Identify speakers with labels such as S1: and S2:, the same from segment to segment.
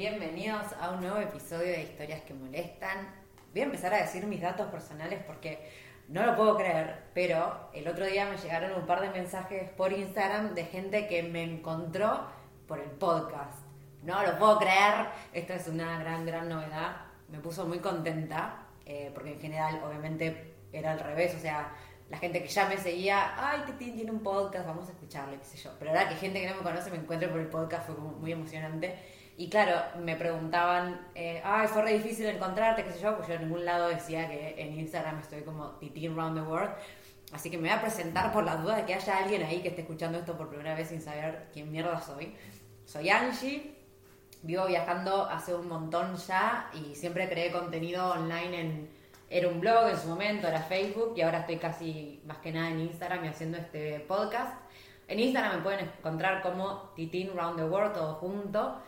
S1: Bienvenidos a un nuevo episodio de Historias que Molestan. Voy a empezar a decir mis datos personales porque no lo puedo creer, pero el otro día me llegaron un par de mensajes por Instagram de gente que me encontró por el podcast. No lo puedo creer, esto es una gran, gran novedad. Me puso muy contenta, eh, porque en general obviamente era al revés, o sea, la gente que ya me seguía, ay, Titín tiene un podcast, vamos a escucharlo, qué sé yo. Pero ahora que gente que no me conoce me encuentre por el podcast fue muy emocionante. Y claro, me preguntaban, eh, ay, fue re difícil encontrarte, qué sé yo, pues yo en ningún lado decía que en Instagram estoy como Titín Round the World. Así que me voy a presentar por la duda de que haya alguien ahí que esté escuchando esto por primera vez sin saber quién mierda soy. Soy Angie, vivo viajando hace un montón ya y siempre creé contenido online en... Era un blog en su momento, era Facebook y ahora estoy casi más que nada en Instagram y haciendo este podcast. En Instagram me pueden encontrar como Titín Round the World, todo junto.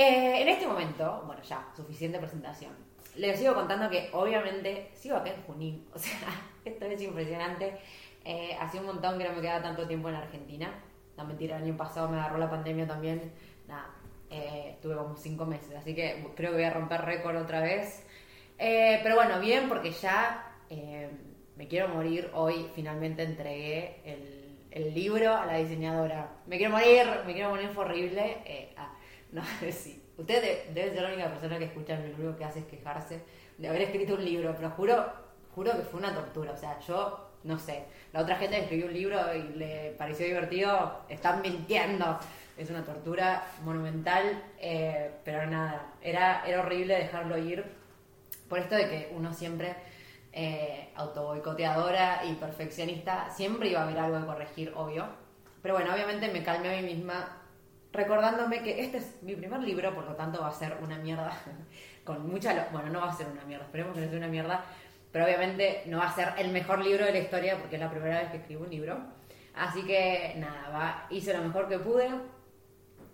S1: Eh, en este momento, bueno, ya, suficiente presentación. Les sigo contando que obviamente sigo acá en Junín, o sea, esto es impresionante. Eh, hace un montón que no me quedaba tanto tiempo en Argentina. No mentira, el año pasado me agarró la pandemia también. Nada, eh, estuve como cinco meses, así que creo que voy a romper récord otra vez. Eh, pero bueno, bien, porque ya me quiero morir. Hoy finalmente entregué el, libro a la diseñadora. Me quiero morir, me quiero morir, fue horrible. Ah, no, sí. Usted de- debe ser la única persona que escucha lo único que hace es quejarse de haber escrito un libro, pero juro, juro que fue una tortura. O sea, yo no sé. La otra gente escribió un libro y le pareció divertido, están mintiendo. Es una tortura monumental, eh, pero nada, era, era horrible dejarlo ir por esto de que uno siempre, eh, autoboicoteadora y perfeccionista, siempre iba a haber algo de corregir, obvio. Pero bueno, obviamente me calmé a mí misma recordándome que este es mi primer libro, por lo tanto va a ser una mierda. Con mucha. Bueno, no va a ser una mierda, esperemos que no sea una mierda. Pero obviamente no va a ser el mejor libro de la historia porque es la primera vez que escribo un libro. Así que nada, va, hice lo mejor que pude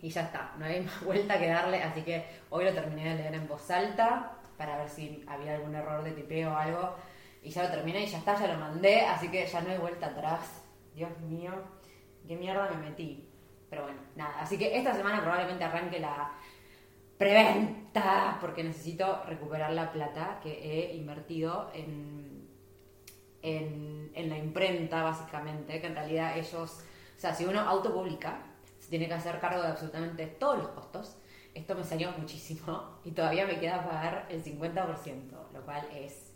S1: y ya está, no hay más vuelta que darle, así que hoy lo terminé de leer en voz alta para ver si había algún error de tipeo o algo y ya lo terminé y ya está, ya lo mandé, así que ya no hay vuelta atrás. Dios mío, qué mierda me metí. Pero bueno, nada, así que esta semana probablemente arranque la preventa porque necesito recuperar la plata que he invertido en en, la imprenta, básicamente, que en realidad ellos, o sea, si uno autopublica, se tiene que hacer cargo de absolutamente todos los costos. Esto me salió muchísimo y todavía me queda pagar el 50%, lo cual es,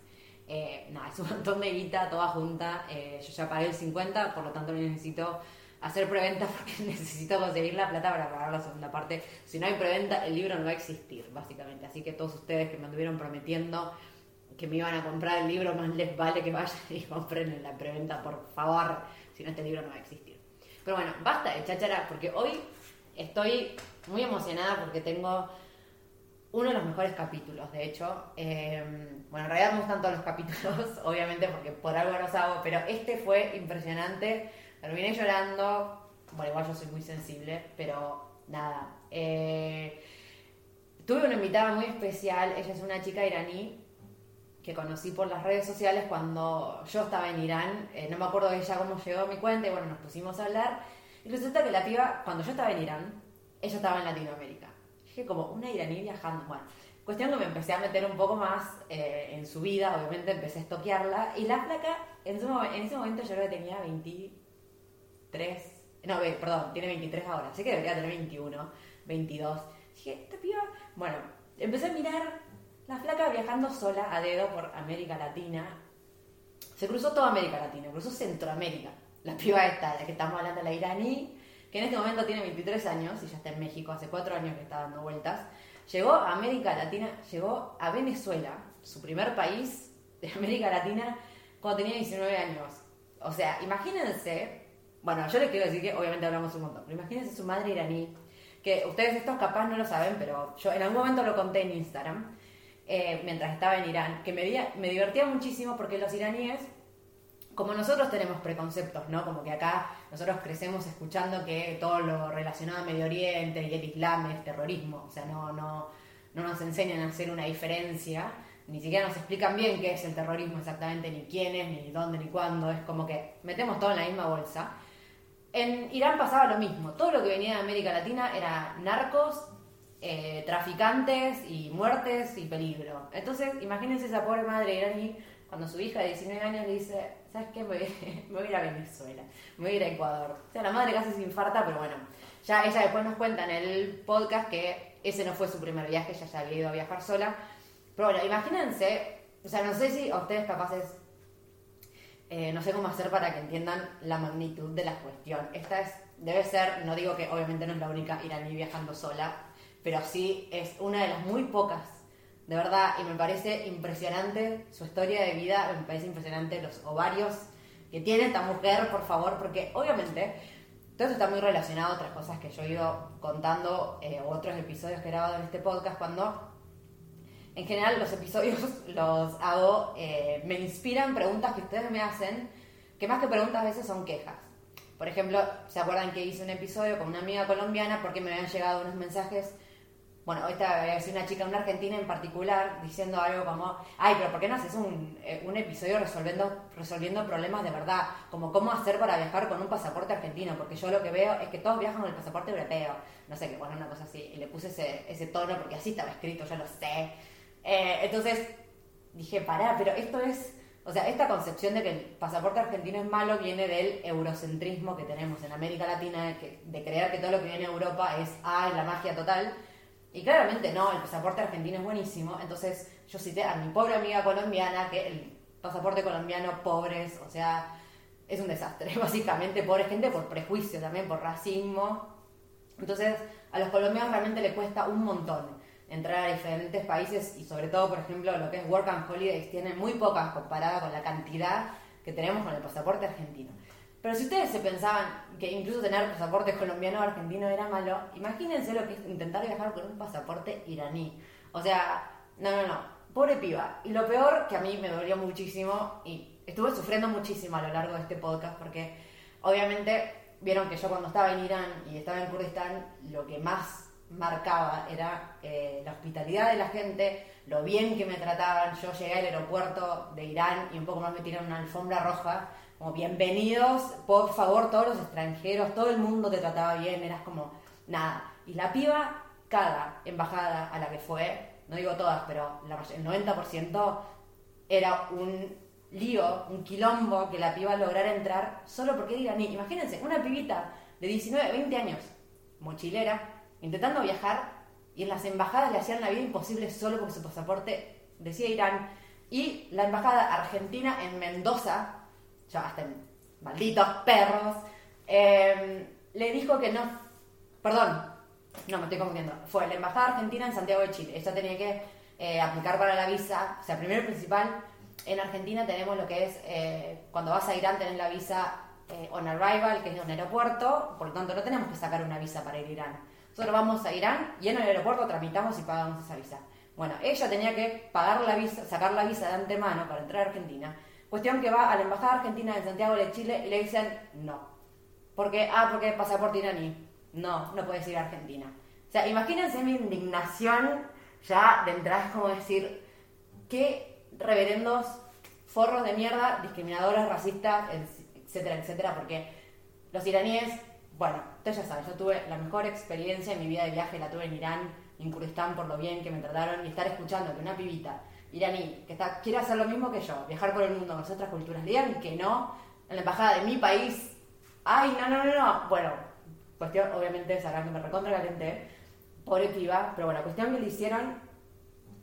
S1: eh, nada, es un montón de guita toda junta. Eh, yo ya pagué el 50%, por lo tanto necesito hacer preventa porque necesito conseguir la plata para pagar la segunda parte. Si no hay preventa, el libro no va a existir, básicamente. Así que todos ustedes que me anduvieron prometiendo que me iban a comprar el libro, más les vale que vayan y compren en la preventa, por favor, si no este libro no va a existir. Pero bueno, basta de cháchara, porque hoy estoy muy emocionada porque tengo uno de los mejores capítulos, de hecho. Eh, bueno, en realidad me gustan todos los capítulos, obviamente, porque por algo los hago, pero este fue impresionante. Terminé llorando. Bueno, igual yo soy muy sensible, pero nada. Eh, tuve una invitada muy especial, ella es una chica iraní que conocí por las redes sociales cuando yo estaba en Irán. Eh, no me acuerdo de ella cómo llegó a mi cuenta y bueno, nos pusimos a hablar. Y resulta que la piba, cuando yo estaba en Irán, ella estaba en Latinoamérica. Dije como una iraní viajando. Bueno, cuestión que me empecé a meter un poco más eh, en su vida, obviamente empecé a estoquearla. Y la flaca, en, en ese momento yo creo que tenía 23 No, perdón, tiene 23 ahora. Sé que debería tener 21, 22. Dije, esta piba. Bueno, empecé a mirar la flaca viajando sola a dedo por América Latina. Se cruzó toda América Latina, cruzó Centroamérica. La piba esta, la que estamos hablando, la iraní, que en este momento tiene 23 años y ya está en México, hace 4 años que está dando vueltas. Llegó a América Latina, llegó a Venezuela, su primer país de América Latina, cuando tenía 19 años. O sea, imagínense, bueno, yo les quiero decir que obviamente hablamos un montón, pero imagínense su madre iraní, que ustedes estos capaz no lo saben, pero yo en algún momento lo conté en Instagram, eh, mientras estaba en Irán, que me, me divertía muchísimo porque los iraníes, como nosotros tenemos preconceptos, ¿no? Como que acá nosotros crecemos escuchando que todo lo relacionado a Medio Oriente y el Islam es terrorismo, o sea, no, no, no nos enseñan a hacer una diferencia, ni siquiera nos explican bien qué es el terrorismo exactamente, ni quién es, ni dónde, ni cuándo, es como que metemos todo en la misma bolsa. En Irán pasaba lo mismo, todo lo que venía de América Latina era narcos, eh, traficantes y muertes y peligro. Entonces, imagínense esa pobre madre iraní cuando su hija de 19 años le dice, ¿sabes qué? Me voy, a ir a Venezuela, me voy a ir a Ecuador. O sea, la madre casi se infarta, pero bueno, ya ella después nos cuenta en el podcast que ese no fue su primer viaje, ella ya había ido a viajar sola. Pero bueno, imagínense, o sea, no sé si a ustedes capaces, eh, no sé cómo hacer para que entiendan la magnitud de la cuestión. Esta es, debe ser, no digo que obviamente no es la única iraní viajando sola, pero sí es una de las muy pocas, de verdad, y me parece impresionante su historia de vida, me parece impresionante los ovarios que tiene esta mujer, por favor, porque obviamente todo esto está muy relacionado a otras cosas que yo he ido contando, eh, otros episodios que he grabado en este podcast, cuando en general los episodios los hago, eh, me inspiran preguntas que ustedes me hacen, que más que preguntas a veces son quejas. Por ejemplo, ¿se acuerdan que hice un episodio con una amiga colombiana porque me habían llegado unos mensajes bueno, esta es una chica, una argentina en particular, diciendo algo como, ay, pero ¿por qué no haces un, eh, un, episodio resolviendo, resolviendo problemas de verdad? Como cómo hacer para viajar con un pasaporte argentino, porque yo lo que veo es que todos viajan con el pasaporte europeo. No sé qué, bueno, una cosa así. Y le puse ese, ese tono porque así estaba escrito, ya lo sé. Eh, entonces dije, pará, pero esto es... O sea, esta concepción de que el pasaporte argentino es malo viene del eurocentrismo que tenemos en América Latina, de, de creer que todo lo que viene a Europa es, ah, la magia total y claramente no, el pasaporte argentino es buenísimo. Entonces yo cité a mi pobre amiga colombiana que el pasaporte colombiano, pobres, o sea, es un desastre. Básicamente, pobre gente por prejuicio también, por racismo. Entonces, a los colombianos realmente le cuesta un montón entrar a diferentes países y sobre todo, por ejemplo, lo que es Work and Holidays tiene muy pocas comparada con la cantidad que tenemos con el pasaporte argentino. Pero si ustedes se pensaban que incluso tener pasaporte colombiano o argentino era malo, imagínense lo que es intentar viajar con un pasaporte iraní. O sea, no, no, no, pobre piba. Y lo peor, que a mí me dolió muchísimo y estuve sufriendo muchísimo a lo largo de este podcast porque obviamente vieron que yo cuando estaba en Irán y estaba en Kurdistán, lo que más marcaba era eh, la hospitalidad de la gente, lo bien que me trataban. Yo llegué al aeropuerto de Irán y un poco más me tiraron una alfombra roja como bienvenidos, por favor, todos los extranjeros, todo el mundo te trataba bien, eras como nada. Y la piba, cada embajada a la que fue, no digo todas, pero el 90% era un lío, un quilombo que la piba lograra entrar solo porque era iraní. Imagínense, una pibita de 19, 20 años, mochilera, intentando viajar y en las embajadas le hacían la vida imposible solo porque su pasaporte decía Irán. Y la embajada argentina en Mendoza ya hasta malditos perros, em, le dijo que no, perdón, no me estoy confundiendo, fue la Embajada Argentina en Santiago de Chile, ella tenía que eh, aplicar para la visa, o sea, primero y principal, en Argentina tenemos lo que es, eh, cuando vas a Irán tenés la visa eh, on arrival, que es de un aeropuerto, por lo tanto no tenemos que sacar una visa para ir a Irán. Nosotros vamos a Irán y en el aeropuerto tramitamos y pagamos esa visa. Bueno, ella tenía que pagar la visa, sacar la visa de antemano para entrar a Argentina Cuestión que va a la Embajada Argentina de Santiago de Chile y le dicen no. Porque, ah, porque pasaporte iraní. No, no puedes ir a Argentina. O sea, imagínense mi indignación ya de entrada es como decir, qué reverendos forros de mierda, discriminadores, racistas, etcétera, etcétera, porque los iraníes, bueno, ya saben, yo tuve la mejor experiencia en mi vida de viaje, la tuve en Irán, en Kurdistán, por lo bien que me trataron, y estar escuchando que una pibita iraní que está, quiere hacer lo mismo que yo, viajar por el mundo con otras culturas, le digan que no en la embajada de mi país Ay, no, no, no, no. Bueno, cuestión, obviamente que me recontra calenté. Pobre piba, pero bueno, cuestión que le hicieron,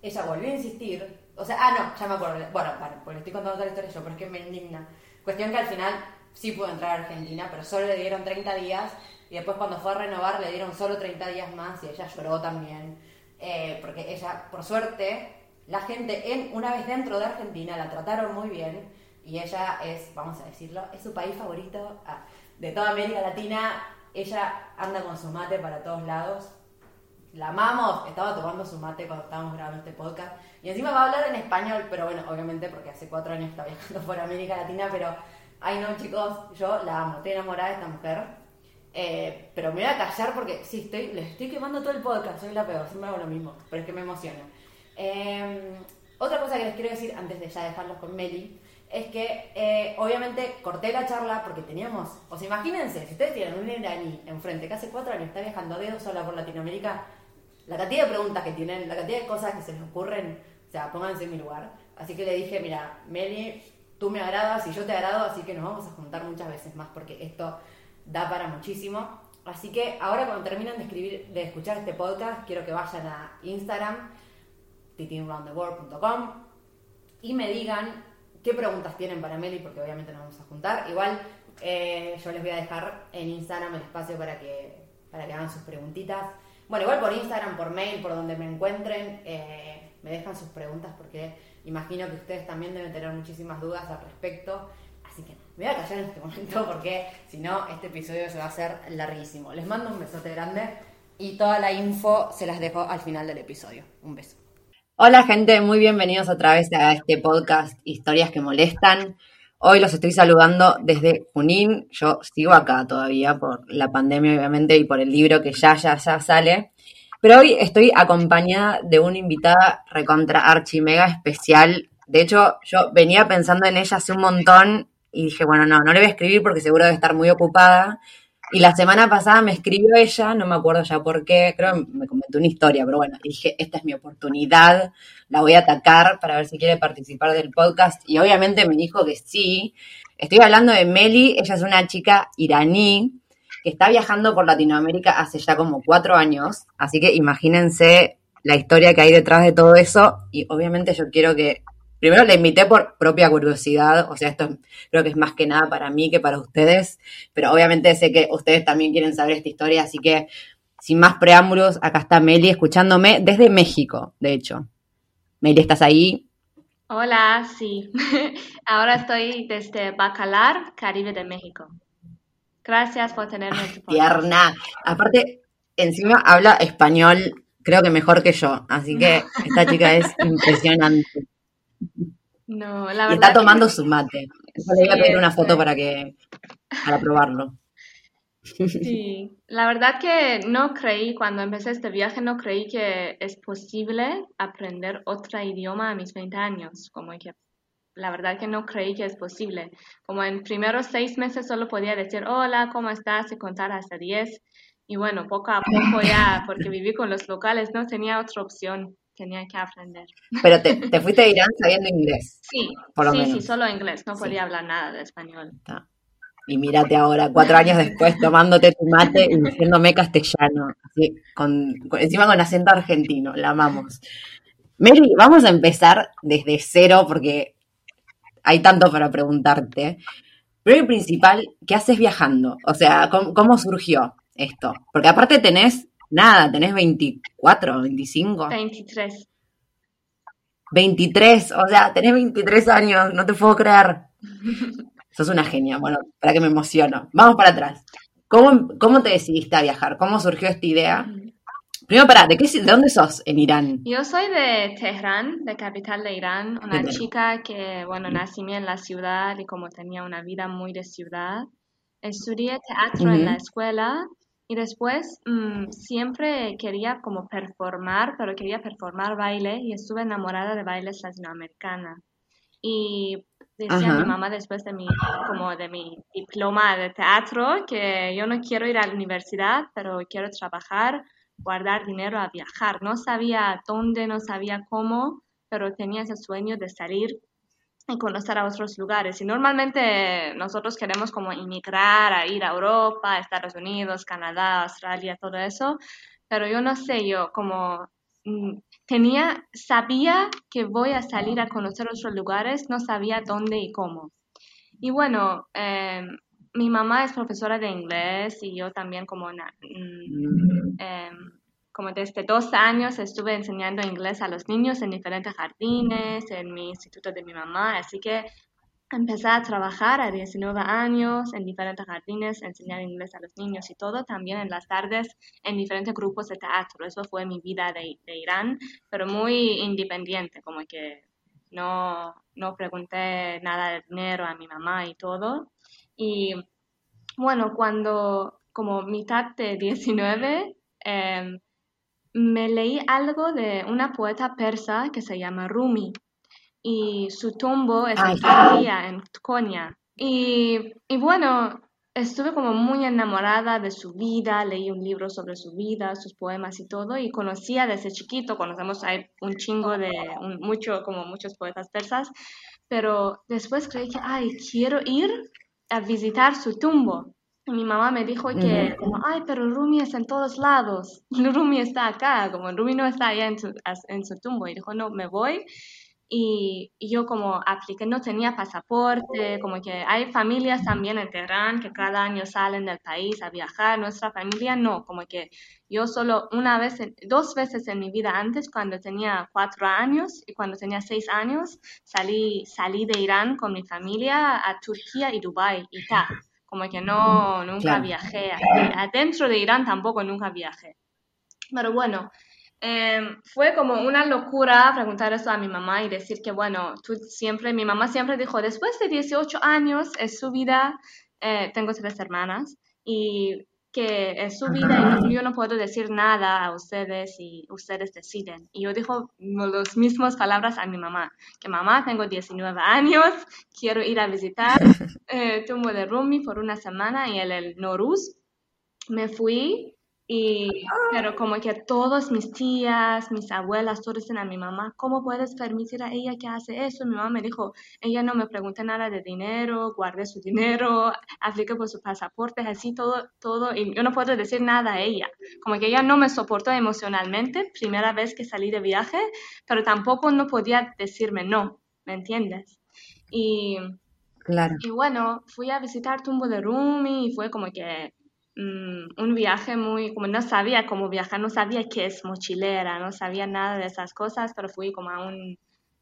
S1: ella volvió a insistir. O sea, ah, no, ya me acuerdo. Bueno, vale, pues le estoy contando la historia yo, pero es que me indigna. Cuestión que al final sí pudo entrar a Argentina, pero solo le dieron 30 días. Y después cuando fue a renovar le dieron solo 30 días más y ella lloró también. Eh, porque ella, por suerte, la gente en, una vez dentro de Argentina la trataron muy bien y ella es, vamos a decirlo, es su país favorito ah, de toda América Latina. Ella anda con su mate para todos lados. La amamos, estaba tomando su mate cuando estábamos grabando este podcast. Y encima va a hablar en español, pero bueno, obviamente porque hace cuatro años está viajando por América Latina, pero, ay no chicos, yo la amo, estoy enamorada de esta mujer eh, pero me voy a callar porque sí, estoy, les estoy quemando todo el podcast, soy la peor, siempre hago lo mismo, pero es que me emociona. Em, otra cosa que les quiero decir antes de ya dejarlos con Meli es que eh, obviamente corté la charla porque teníamos, o sea, imagínense, si ustedes tienen un iraní enfrente que hace cuatro años está viajando dedos sola por Latinoamérica, la cantidad de preguntas que tienen, la cantidad de cosas que se les ocurren, o sea, pónganse en mi lugar. Así que le dije, mira, Meli, tú me agradas y yo te agrado, así que nos vamos a juntar muchas veces más porque esto da para muchísimo. Así que ahora cuando terminen de, escribir, de escuchar este podcast, quiero que vayan a Instagram, titinroundtheworld.com y me digan qué preguntas tienen para Meli, porque obviamente nos vamos a juntar. Igual eh, yo les voy a dejar en Instagram el espacio para que, para que hagan sus preguntitas. Bueno, igual por Instagram, por mail, por donde me encuentren, eh, me dejan sus preguntas porque imagino que ustedes también deben tener muchísimas dudas al respecto. Me voy a callar en este momento porque si no, este episodio se va a hacer larguísimo. Les mando un besote grande y toda la info se las dejo al final del episodio. Un beso. Hola gente, muy bienvenidos otra vez a este podcast Historias que molestan. Hoy los estoy saludando desde Junín. Yo sigo acá todavía por la pandemia, obviamente, y por el libro que ya, ya, ya sale. Pero hoy estoy acompañada de una invitada recontra archi mega especial. De hecho, yo venía pensando en ella hace un montón y dije, bueno, no, no le voy a escribir porque seguro debe estar muy ocupada. Y la semana pasada me escribió ella, no me acuerdo ya por qué, creo que me comentó una historia, pero bueno, dije, esta es mi oportunidad, la voy a atacar para ver si quiere participar del podcast. Y obviamente me dijo que sí. Estoy hablando de Meli, ella es una chica iraní que está viajando por Latinoamérica hace ya como cuatro años, así que imagínense la historia que hay detrás de todo eso y obviamente yo quiero que primero la invité por propia curiosidad, o sea, esto creo que es más que nada para mí que para ustedes, pero obviamente sé que ustedes también quieren saber esta historia, así que sin más preámbulos, acá está Meli escuchándome desde México, de hecho. Meli, ¿estás ahí?
S2: Hola, sí. Ahora estoy desde Bacalar, Caribe de México. Gracias por tenerme.
S1: En Tierna. Aparte, encima habla español, creo que mejor que yo, así que esta chica es impresionante.
S2: No, la verdad.
S1: está tomando su mate. le voy a pedir una foto para que para probarlo.
S2: Sí, la verdad que no creí, cuando empecé este viaje, no creí que es posible aprender otro idioma a mis 20 años. Como que la verdad que no creí que es posible. Como en primeros seis meses solo podía decir hola, ¿cómo estás? y contar hasta 10. Y bueno, poco a poco ya, porque viví con los locales, no tenía otra opción tenía que aprender.
S1: Pero te, te fuiste a Irán sabiendo inglés.
S2: Sí, por lo sí, sí, solo inglés, no podía hablar nada de español.
S1: Y mírate ahora, cuatro años después, tomándote tu mate y diciéndome castellano, así, con, encima con acento argentino, la amamos. Mary, vamos a empezar desde cero porque hay tanto para preguntarte. Primero y principal, ¿qué haces viajando? O sea, ¿cómo, cómo surgió esto? Porque aparte tenés Nada, tenés 24, 25.
S2: 23.
S1: 23, o sea, tenés 23 años, no te puedo creer. Sos una genia. Bueno, para que me emociono. Vamos para atrás. ¿Cómo, ¿Cómo te decidiste a viajar? ¿Cómo surgió esta idea? Primero, para, ¿de, qué, ¿de dónde sos en Irán?
S2: Yo soy de Teherán, de capital de Irán, una chica que, bueno, nací en la ciudad y como tenía una vida muy de ciudad, estudié teatro en la escuela y después mm, siempre quería como performar, pero quería performar baile y estuve enamorada de bailes latinoamericanas. Y decía mi mamá después de mi, como de mi diploma de teatro que yo no quiero ir a la universidad, pero quiero trabajar, guardar dinero a viajar. No sabía dónde, no sabía cómo, pero tenía ese sueño de salir y conocer a otros lugares. Y normalmente nosotros queremos como inmigrar, a ir a Europa, Estados Unidos, Canadá, Australia, todo eso, pero yo no sé, yo como mm, tenía, sabía que voy a salir a conocer otros lugares, no sabía dónde y cómo. Y bueno, em, mi mamá es profesora de inglés y yo también como, mm, em, como desde dos años estuve enseñando inglés a los niños en diferentes jardines, en mi instituto de mi mamá, así que empecé a trabajar a 19 años en diferentes jardines, enseñar inglés a los niños y todo, también en las tardes en diferentes grupos de teatro. Eso fue mi vida de, de Irán, pero muy independiente, como que no, no pregunté nada de dinero a mi mamá y todo. Y bueno, cuando como mitad de 19, em, me leí algo de una poeta persa que se llama Rumi y su tumbo es en Turquía, en Konya. Y, y bueno, estuve como muy enamorada de su vida, leí un libro sobre su vida, sus poemas y todo, y conocía desde chiquito, conocemos hay un chingo de, mucho, como muchos poetas persas, pero después creí que, ay, quiero ir a visitar su tumbo. Y mi mamá me dijo que, como, ay, pero Rumi está en todos lados, Rumi está acá, como Rumi no está allá en su, en su tumbo. Y dijo, no, me voy y, yo como apliqué, no tenía pasaporte, como que hay familias también en Teherán que cada año salen del país a viajar, nuestra familia no, como que yo solo una vez, dos veces en mi vida antes, cuando tenía cuatro años y cuando tenía seis años, salí, salí de Irán con mi familia a Turquía y Dubái y ta, como que no, nunca viajé, adentro de Irán tampoco nunca viajé. Pero bueno, Em, fue como una locura preguntar eso a mi mamá y decir que, bueno, tú siempre, mi mamá siempre dijo, después de 18 años es su vida, eh, tengo tres hermanas, y que es su vida y yo no puedo decir nada a ustedes y ustedes deciden. Y yo dijo las mismas palabras a mi mamá, que mamá, tengo 19 años, quiero ir a visitar eh, de Rumi por una semana y el, el Noruz. Me fui y, pero como que todas mis tías, mis abuelas, todos dicen a mi mamá, ¿cómo puedes permitir a ella que hace eso? Mi mamá me dijo, ella no me pregunta nada de dinero, guardé su dinero, aplique por su pasaporte, así todo, todo, y yo no puedo decir nada a ella. Como que ella no me soportó emocionalmente, primera vez que salí de viaje, pero tampoco no podía decirme no, ¿me entiendes? Y,
S1: claro.
S2: y bueno, fui a visitar Tumbo de Rumi y fue como que Mm, un viaje muy, como no sabía cómo viajar, no sabía qué es mochilera, no sabía nada de esas cosas, pero fui como a un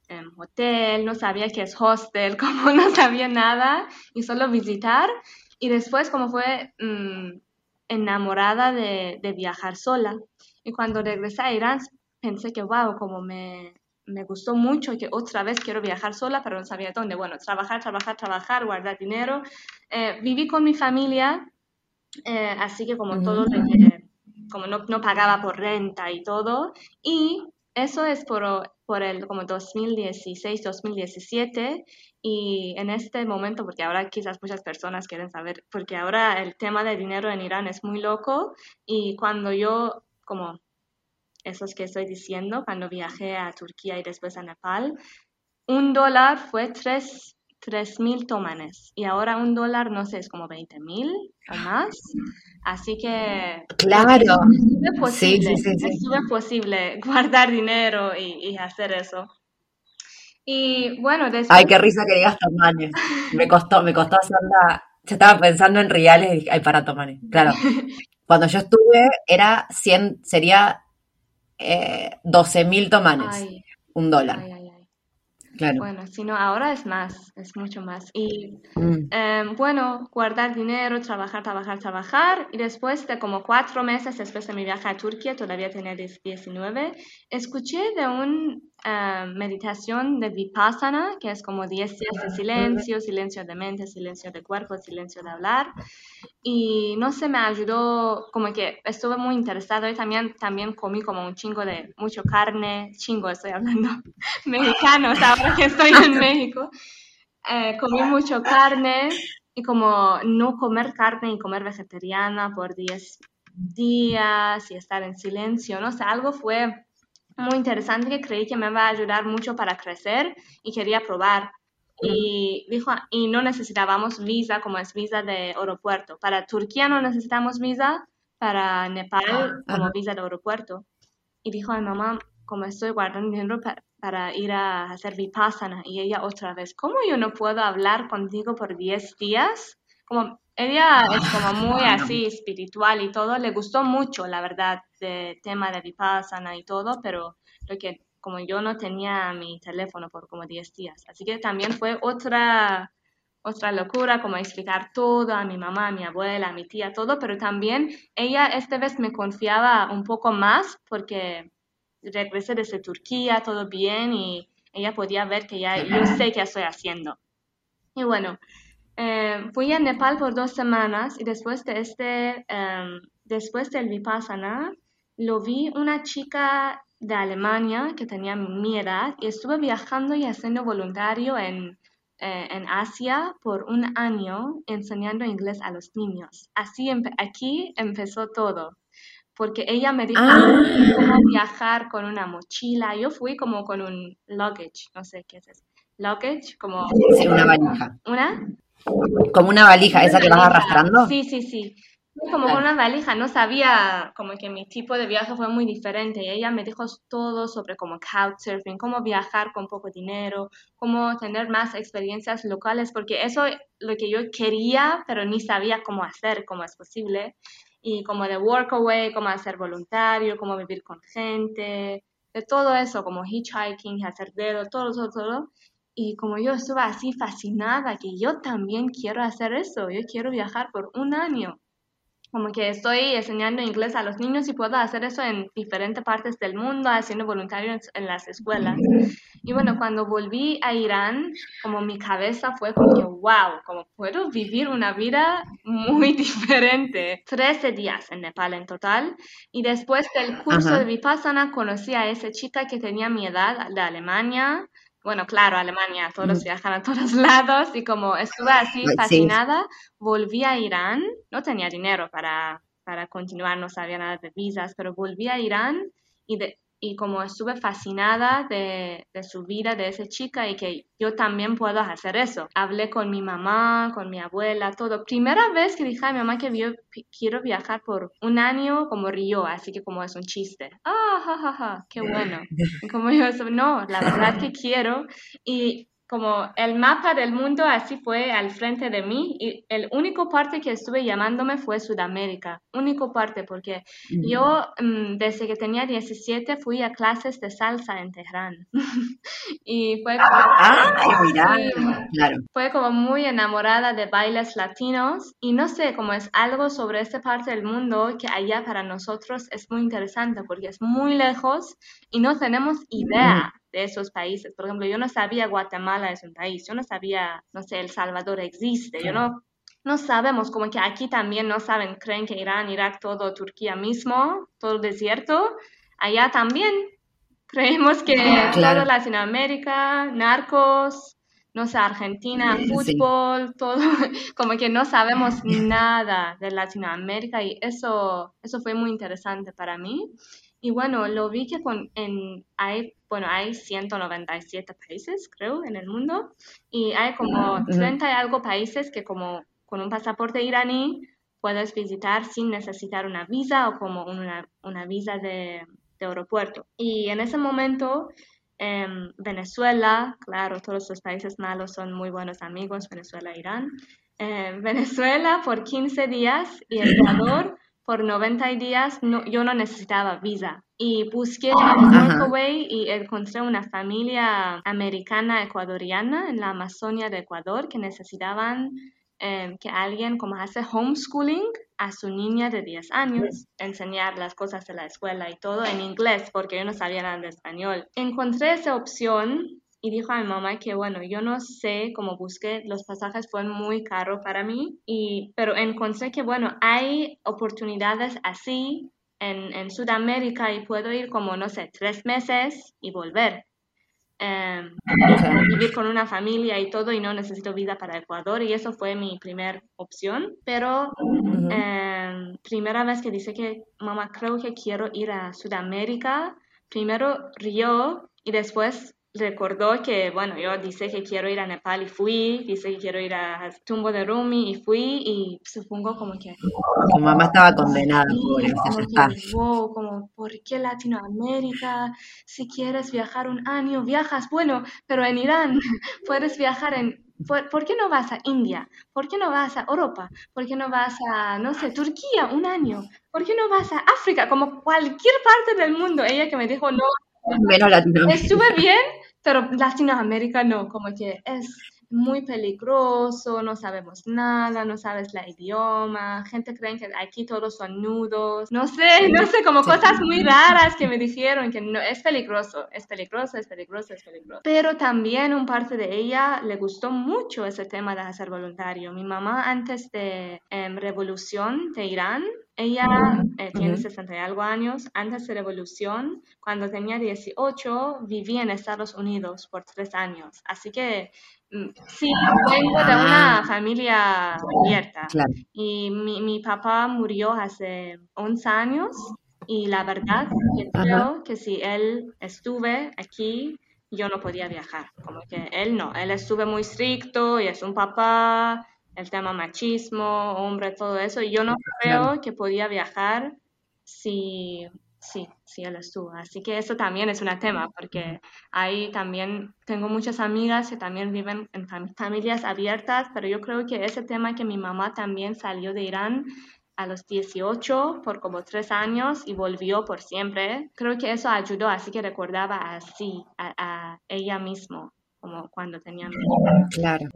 S2: em, hotel, no sabía qué es hostel, como no sabía nada y solo visitar. Y después como fue mm, enamorada de, viajar sola. Y cuando regresé a Irán pensé que, wow, como me, me gustó mucho que otra vez quiero viajar sola, pero no sabía dónde. Bueno, trabajar, trabajar, trabajar, guardar dinero. Eh, viví con mi familia eh, así que como todo, como no, no, pagaba por renta y todo, y eso es por, por el como 2016, 2017, y en este momento, porque ahora quizás muchas personas quieren saber, porque ahora el tema de dinero en Irán es muy loco, y cuando yo, como eso es que estoy diciendo, cuando viajé a Turquía y después a Nepal, un dólar fue tres 3.000 tomanes y ahora un dólar, no sé, es como 20.000 o más. Así que...
S1: Claro.
S2: Es posible, sí, sí, sí, es posible guardar dinero y, hacer eso. Y bueno, después...
S1: Ay, qué risa que digas tomanes. Me costó, me costó hacerla... Yo estaba pensando en reales y dije, ay, para tomanes. Claro. Cuando yo estuve era 100, sería eh, 12.000 tomanes. un dólar.
S2: Bueno, sino ahora es más, es mucho más. Y mm. em, bueno, guardar dinero, trabajar, trabajar, trabajar. Y después de como cuatro meses después de mi viaje a Turquía, todavía tenía 19, escuché de una em, meditación de Vipassana, que es como 10 días de silencio, silencio de mente, silencio de cuerpo, silencio de hablar. Y no sé, me ayudó, como que estuve muy interesado y también, también comí como un chingo de, mucho carne, chingo estoy hablando, mexicano, ¿sabes? que estoy en México, eh, comí mucho carne y como no comer carne y comer vegetariana por 10 días y estar en silencio, no sé, algo fue muy interesante que creí que me va a ayudar mucho para crecer y quería probar. y dijo, y no necesitábamos visa como es visa de aeropuerto. Para Turquía no necesitamos visa, para Nepal como visa de aeropuerto. Y dijo a mi mamá, como estoy guardando dinero para, ir a hacer vipassana. Y ella otra vez, ¿cómo yo no puedo hablar contigo por 10 días? Como ella es como muy así espiritual y todo, le gustó mucho, la verdad, el tema de vipassana y todo, pero lo que como yo no tenía mi teléfono por como 10 días. Así que también fue otra, otra locura, como explicar todo a mi mamá, a mi abuela, a mi tía, todo, pero también ella esta vez me confiaba un poco más porque regresé desde Turquía, todo bien y ella podía ver que ya yo sé qué estoy haciendo. Y bueno, eh, fui a Nepal por dos semanas y después de este, em, después del Vipassana, lo vi una chica de Alemania que tenía mi edad y estuve viajando y haciendo voluntario en, eh, en Asia por un año enseñando inglés a los niños. Así aquí empezó todo, porque ella me dijo ah. cómo viajar con una mochila. Yo fui como con un luggage, no sé qué es eso. Luggage, como...
S1: Sí, una valija.
S2: ¿Una?
S1: Como una valija, esa que vas arrastrando.
S2: Sí, sí, sí como con una valija, no sabía, como que mi tipo de viaje fue muy diferente. Y ella me dijo todo sobre como couchsurfing, cómo viajar con poco dinero, cómo tener más experiencias locales, porque eso es lo que yo quería, pero ni sabía cómo hacer, cómo es posible. Y como de workaway, cómo hacer voluntario, cómo vivir con gente, de todo eso, como hitchhiking, hacer dedo, todo, todo, todo. Y como yo estuve así fascinada que yo también quiero hacer eso, yo quiero viajar por un año como que estoy enseñando inglés a los niños y puedo hacer eso en diferentes partes del mundo, haciendo voluntarios en las escuelas. Y bueno, cuando volví a Irán, como mi cabeza fue como que, wow, como puedo vivir una vida muy diferente. Trece días en Nepal en total. Y después del curso de Vipassana conocí a esa chica que tenía mi edad de Alemania bueno, claro, Alemania, todos viajan a todos lados y como estuve así fascinada, volví a Irán, no tenía dinero para, para continuar, no sabía nada de visas, pero volví a Irán y de, y como estuve fascinada de, su vida, de esa chica y que yo también puedo hacer eso. Hablé con mi mamá, con mi abuela, todo. Primera vez que dije a mi mamá que quiero viajar por un año como Río, así que como es un chiste. Ah, ja, ja, ja, qué bueno. Y como yo, no, la verdad que quiero. Y como el mapa del mundo así fue al frente de mí y el único parte que estuve llamándome fue Sudamérica, único parte porque yo mm, desde que tenía 17 fui a clases de salsa en Teherán. Y fue
S1: ah,
S2: fue como muy enamorada de bailes latinos y no sé, como es algo sobre esta parte del mundo que allá para nosotros es muy interesante porque es muy lejos y no tenemos idea de esos países. Por ejemplo, yo no sabía Guatemala es un país, yo no sabía, no sé, El Salvador existe, yo no, no sabemos, como que aquí también no saben, creen que Irán, Irak, todo Turquía mismo, todo desierto, allá también creemos que todo Latinoamérica, narcos, no sé, Argentina, fútbol, todo, como que no sabemos nada de Latinoamérica y eso, eso fue muy interesante para mí. Y bueno, lo vi que con, en, hay, bueno, hay 197 países, creo, en el mundo, y hay como 30 y algo países que como con un pasaporte iraní puedes visitar sin necesitar una visa o como una, una visa de, de, aeropuerto. Y en ese momento, em, Venezuela, claro, todos los países malos son muy buenos amigos, Venezuela, Irán. Eh, Venezuela por 15 días y Ecuador por 90 días no, yo no necesitaba visa. Y busqué Workaway y encontré una familia americana ecuatoriana en la Amazonia de Ecuador que necesitaban em, que alguien como hace homeschooling a su niña de 10 años, enseñar las cosas de la escuela y todo en inglés porque yo no sabía nada de español. Encontré esa opción y dijo a mi mamá que bueno, yo no sé cómo busqué, los pasajes fueron muy caros para mí, y, pero encontré que bueno, hay oportunidades así en, en Sudamérica y puedo ir como, no sé, tres meses y volver. Em, vivir con una familia y todo y no necesito vida para Ecuador y eso fue mi primera opción pero em, primera vez que dice que mamá creo que quiero ir a Sudamérica primero Río y después recordó que, bueno, yo dice que quiero ir a Nepal y fui, dice que quiero ir a Tumbo de Rumi y fui y supongo como que...
S1: Tu mamá estaba condenada,
S2: como como, ¿por qué Latinoamérica? Si quieres viajar un año, viajas, bueno, pero en Irán puedes viajar en... ¿Por, qué no vas a India? ¿Por qué no vas a Europa? ¿Por qué no vas a, no sé, Turquía un año? ¿Por qué no vas a África? Como cualquier parte del mundo. Ella que me dijo, no,
S1: Menos Latinoamérica.
S2: Estuve bien, pero Latinoamérica no, como que es muy peligroso, no sabemos nada, no sabes la idioma, gente cree que aquí todos son nudos, no sé, no sé, como cosas muy raras que me dijeron que no, es peligroso, es peligroso, es peligroso, es peligroso. Pero también un parte de ella le gustó mucho ese tema de hacer voluntario. Mi mamá antes de eh, revolución de Irán, ella eh, tiene 60 y algo años. Antes de la revolución, cuando tenía 18, vivía en Estados Unidos por tres años. Así que sí, vengo de una ah. familia abierta. Y mi, mi, papá murió hace 11 años. Y la verdad, que creo que si él estuve aquí, yo no podía viajar. Como que él no. Él estuve muy estricto y es un papá el tema machismo, hombre, todo eso. Y yo no creo que podía viajar si, sí, si él estuvo. Así que eso también es un tema, porque ahí también tengo muchas amigas que también viven en familias abiertas, pero yo creo que ese tema que mi mamá también salió de Irán a los 18 por como tres años y volvió por siempre, creo que eso ayudó, así que recordaba así a, a ella misma como cuando tenían...
S1: Claro.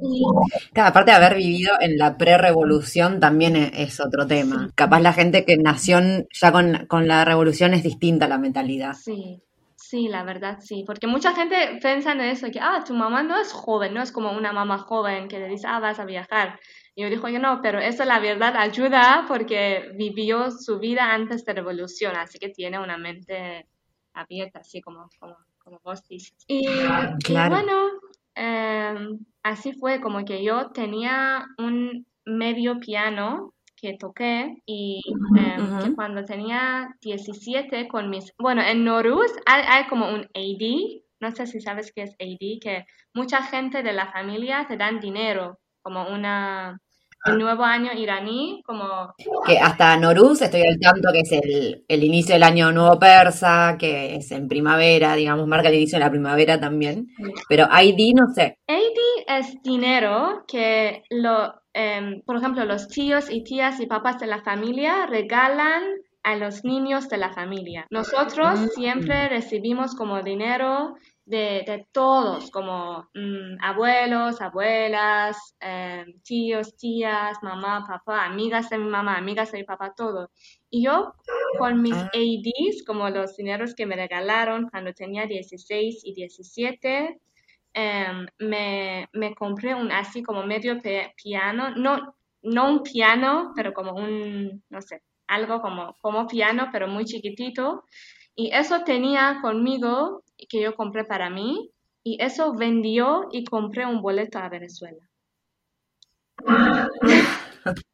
S1: aparte de haber vivido en la pre-revolución también e-, es, otro tema. Capaz la gente que nació ya con, la revolución es distinta la mentalidad.
S2: Sí. Sí, la verdad sí, porque mucha gente piensa en eso, que, ah, tu mamá no es joven, no es como una mamá joven que le dice, ah, vas a viajar. Y yo digo que no, pero eso la verdad ayuda porque vivió su vida antes de revolución, así que tiene una mente abierta, así como, como como vos dices. Y, bueno, em, así fue como que yo tenía un medio piano que toqué y que cuando tenía 17 con mis... Bueno, en Noruz hay, hay, como un AD, no sé si sabes qué es AD, que mucha gente de la familia te dan dinero, como una el nuevo año iraní, como...
S1: Que hasta Noruz estoy al tanto que es el, inicio del año nuevo persa, que es en primavera, digamos, marca el inicio de la primavera también. Pero ID no sé.
S2: ID es dinero que, lo, em, por ejemplo, los tíos y tías y papás de la familia regalan a los niños de la familia. Nosotros mm. siempre recibimos como dinero de, todos, como mm, abuelos, abuelas, eh, tíos, tías, mamá, papá, amigas de mi mamá, amigas de mi papá, todo. Y yo con mis ah. ADs, como los dineros que me regalaron cuando tenía 16 y 17, em, me, me, compré un así como medio piano, no, no un piano, pero como un, no sé, algo como, como piano, pero muy chiquitito. Y eso tenía conmigo que yo compré para mí y eso vendió y compré un boleto a Venezuela.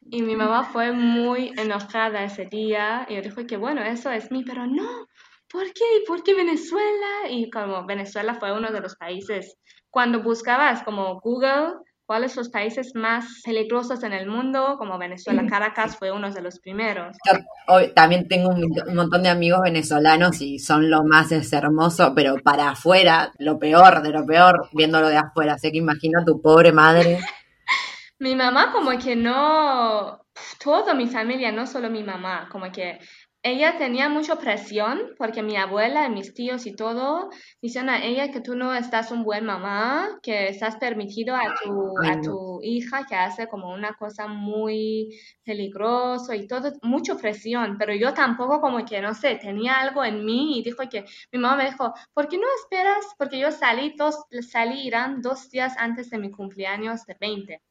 S2: y mi mamá fue muy enojada ese día y yo dijo que bueno, eso es mí, pero no, ¿por qué? ¿Por qué Venezuela? Y como Venezuela fue uno de los países, cuando buscabas como Google, cuáles son los países más peligrosos en el mundo, como Venezuela, Caracas fue uno de los primeros.
S1: Yo también tengo un, montón de amigos venezolanos y son lo más es hermoso, pero para afuera, lo peor de lo peor, viéndolo de afuera. Así que imagino a tu pobre madre.
S2: mi mamá como que no, toda mi familia, no solo mi mamá, como que ella tenía mucha presión porque mi abuela y mis tíos y todo dicen a ella que tú no estás un buen mamá, que estás permitido a tu, a tu hija que hace como una cosa muy peligrosa y todo, mucha presión, pero yo tampoco como que, no sé, tenía algo en mí y dijo que, mi mamá me dijo, ¿por qué no esperas? Porque yo salí, dos, salí Irán dos días antes de mi cumpleaños de 20.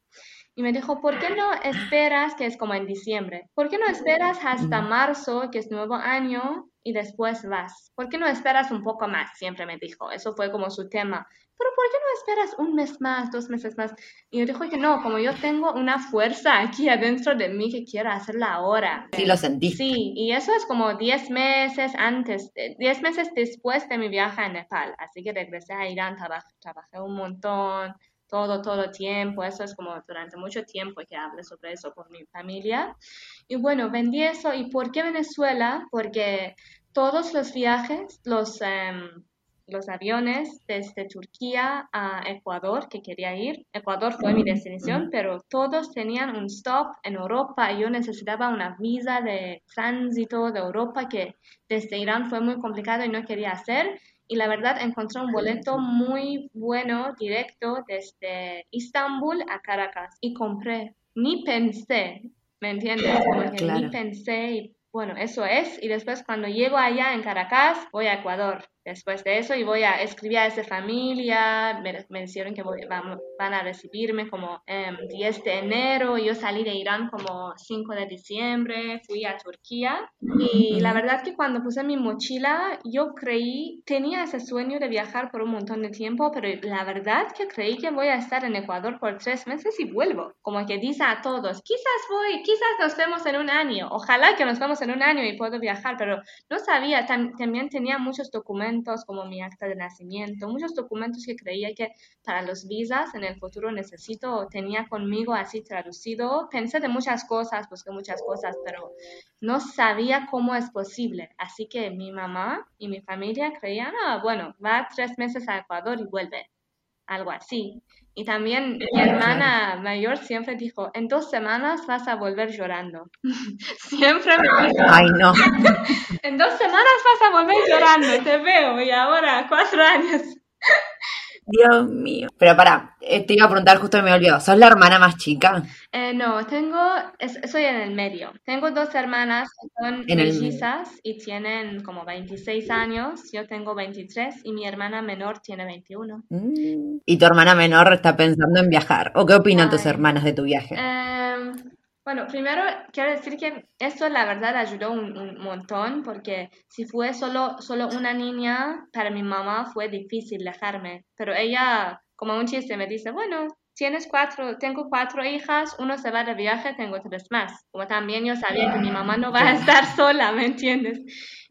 S2: Y me dijo, ¿por qué no esperas, que es como en diciembre, ¿por qué no esperas hasta marzo, que es nuevo año, y después vas? ¿Por qué no esperas un poco más? Siempre me dijo, eso fue como su tema. Pero ¿por qué no esperas un mes más, dos meses más? Y yo dijo que no, como yo tengo una fuerza aquí adentro de mí que quiero hacerla ahora.
S1: Sí, lo sentí.
S2: Sí, y eso es como 10 meses antes, 10 meses después de mi viaje a Nepal. Así que regresé a Irán, trabajé un montón, todo, todo tiempo. Eso es como durante mucho tiempo que hablé sobre eso con mi familia. Y bueno, vendí eso. ¿Y por qué Venezuela? Porque todos los viajes, los, em, los aviones desde Turquía a Ecuador, que quería ir, Ecuador fue mi destinación, pero todos tenían un stop en Europa y yo necesitaba una visa de tránsito de Europa que desde Irán fue muy complicado y no quería hacer y la verdad encontré un boleto muy bueno, directo, desde Istambul a Caracas y compré. Ni pensé, ¿me entiendes? Como que ni pensé y bueno, eso es. Y después cuando llego allá en Caracas, voy a Ecuador después de eso y voy a escribir a esa familia, me, me dijeron que van, a recibirme como eh, em, 10 de enero, yo salí de Irán como 5 de diciembre, fui a Turquía y la verdad que cuando puse mi mochila yo creí, tenía ese sueño de viajar por un montón de tiempo, pero la verdad que creí que voy a estar en Ecuador por tres meses y vuelvo, como que dice a todos, quizás voy, quizás nos vemos en un año, ojalá que nos vemos en un año y puedo viajar, pero no sabía, también tenía muchos documentos como mi acta de nacimiento, muchos documentos que creía que para los visas en el futuro necesito, tenía conmigo así traducido. Pensé de muchas cosas, busqué muchas cosas, pero no sabía cómo es posible. Así que mi mamá y mi familia creían, ah, bueno, va tres meses a Ecuador y vuelve, algo así. Y también mi hermana mayor siempre dijo, en dos semanas vas a volver llorando. siempre me dijo,
S1: ay no.
S2: en dos semanas vas a volver llorando, te veo, y ahora cuatro años.
S1: Dios mío. Pero para, eh, te iba a preguntar, justo me olvidó. ¿Sos la hermana más chica?
S2: Eh, no, tengo, soy en el medio. Tengo dos hermanas que son mellizas y tienen como 26 años. Yo tengo 23 y mi hermana menor tiene 21.
S1: Mm. ¿Y tu hermana menor está pensando en viajar? ¿O qué opinan tus hermanas de tu viaje?
S2: Eh, bueno, primero quiero decir que esto la verdad ayudó un, montón porque si fue solo, solo una niña, para mi mamá fue difícil dejarme, pero ella como un chiste me dice, bueno, tienes cuatro, tengo cuatro hijas, uno se va de viaje, tengo tres más. Como también yo sabía que mi mamá no va a estar sola, ¿me entiendes?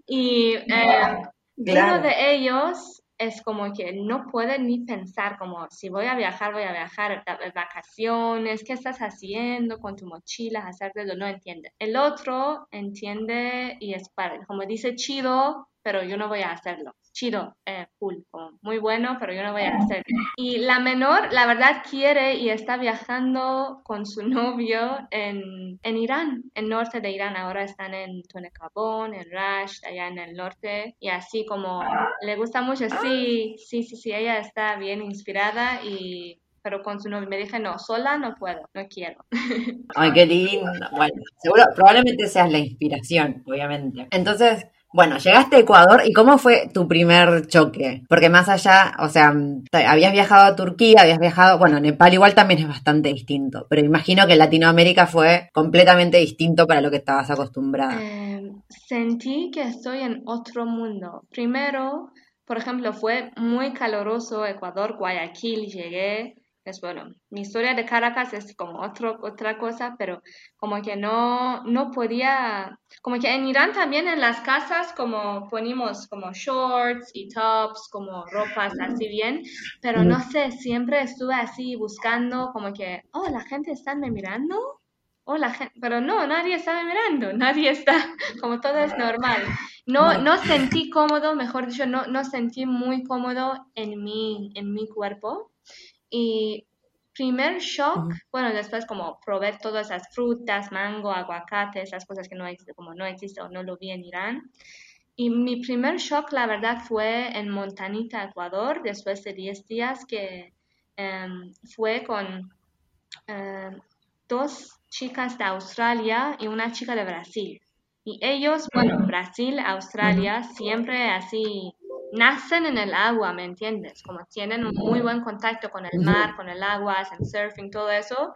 S2: Y eh, uno de ellos es como que no puede ni pensar como si voy a viajar, voy a viajar, vacaciones, ¿qué estás haciendo con tu mochila? Hacerlo, no entiende. El otro entiende y es para, como dice chido, pero yo no voy a hacerlo chido, eh, cool, muy bueno, pero yo no voy a hacer. Y la menor, la verdad, quiere y está viajando con su novio en, en Irán, en norte de Irán. Ahora están en Tonekabón, en Rash, allá en el norte. Y así como le gusta mucho, sí, sí, sí, sí, ella está bien inspirada y pero con su novio me dije, no, sola no puedo, no quiero.
S1: Ay, qué lindo. Bueno, seguro, probablemente seas la inspiración, obviamente. Entonces, bueno, llegaste a Ecuador y ¿cómo fue tu primer choque? Porque más allá, o sea, habías viajado a Turquía, habías viajado, bueno, Nepal igual también es bastante distinto, pero imagino que Latinoamérica fue completamente distinto para lo que estabas acostumbrada.
S2: Eh, sentí que estoy en otro mundo. Primero, por ejemplo, fue muy caluroso Ecuador, Guayaquil, llegué es bueno. Mi historia de Caracas es como otro, otra cosa, pero como que no, no podía, como que en Irán también en las casas como ponimos como shorts y tops, como ropas así bien, pero no sé, siempre estuve así buscando como que, oh, la gente está me mirando. Oh, la gente, pero no, nadie está mirando, nadie está, como todo es normal. No, no sentí cómodo, mejor dicho, no, no sentí muy cómodo en mi, en mi cuerpo. Y primer shock, bueno, después como probé todas esas frutas, mango, aguacate, esas cosas que no existen, como no existen o no lo vi en Irán. Y mi primer shock, la verdad, fue en Montanita, Ecuador, después de 10 días que em, fue con em, dos chicas de Australia y una chica de Brasil. Y ellos, bueno, Brasil, Australia, siempre así nacen en el agua, ¿me entiendes? Como tienen un muy buen contacto con el mar, con el agua, hacen surfing, todo eso.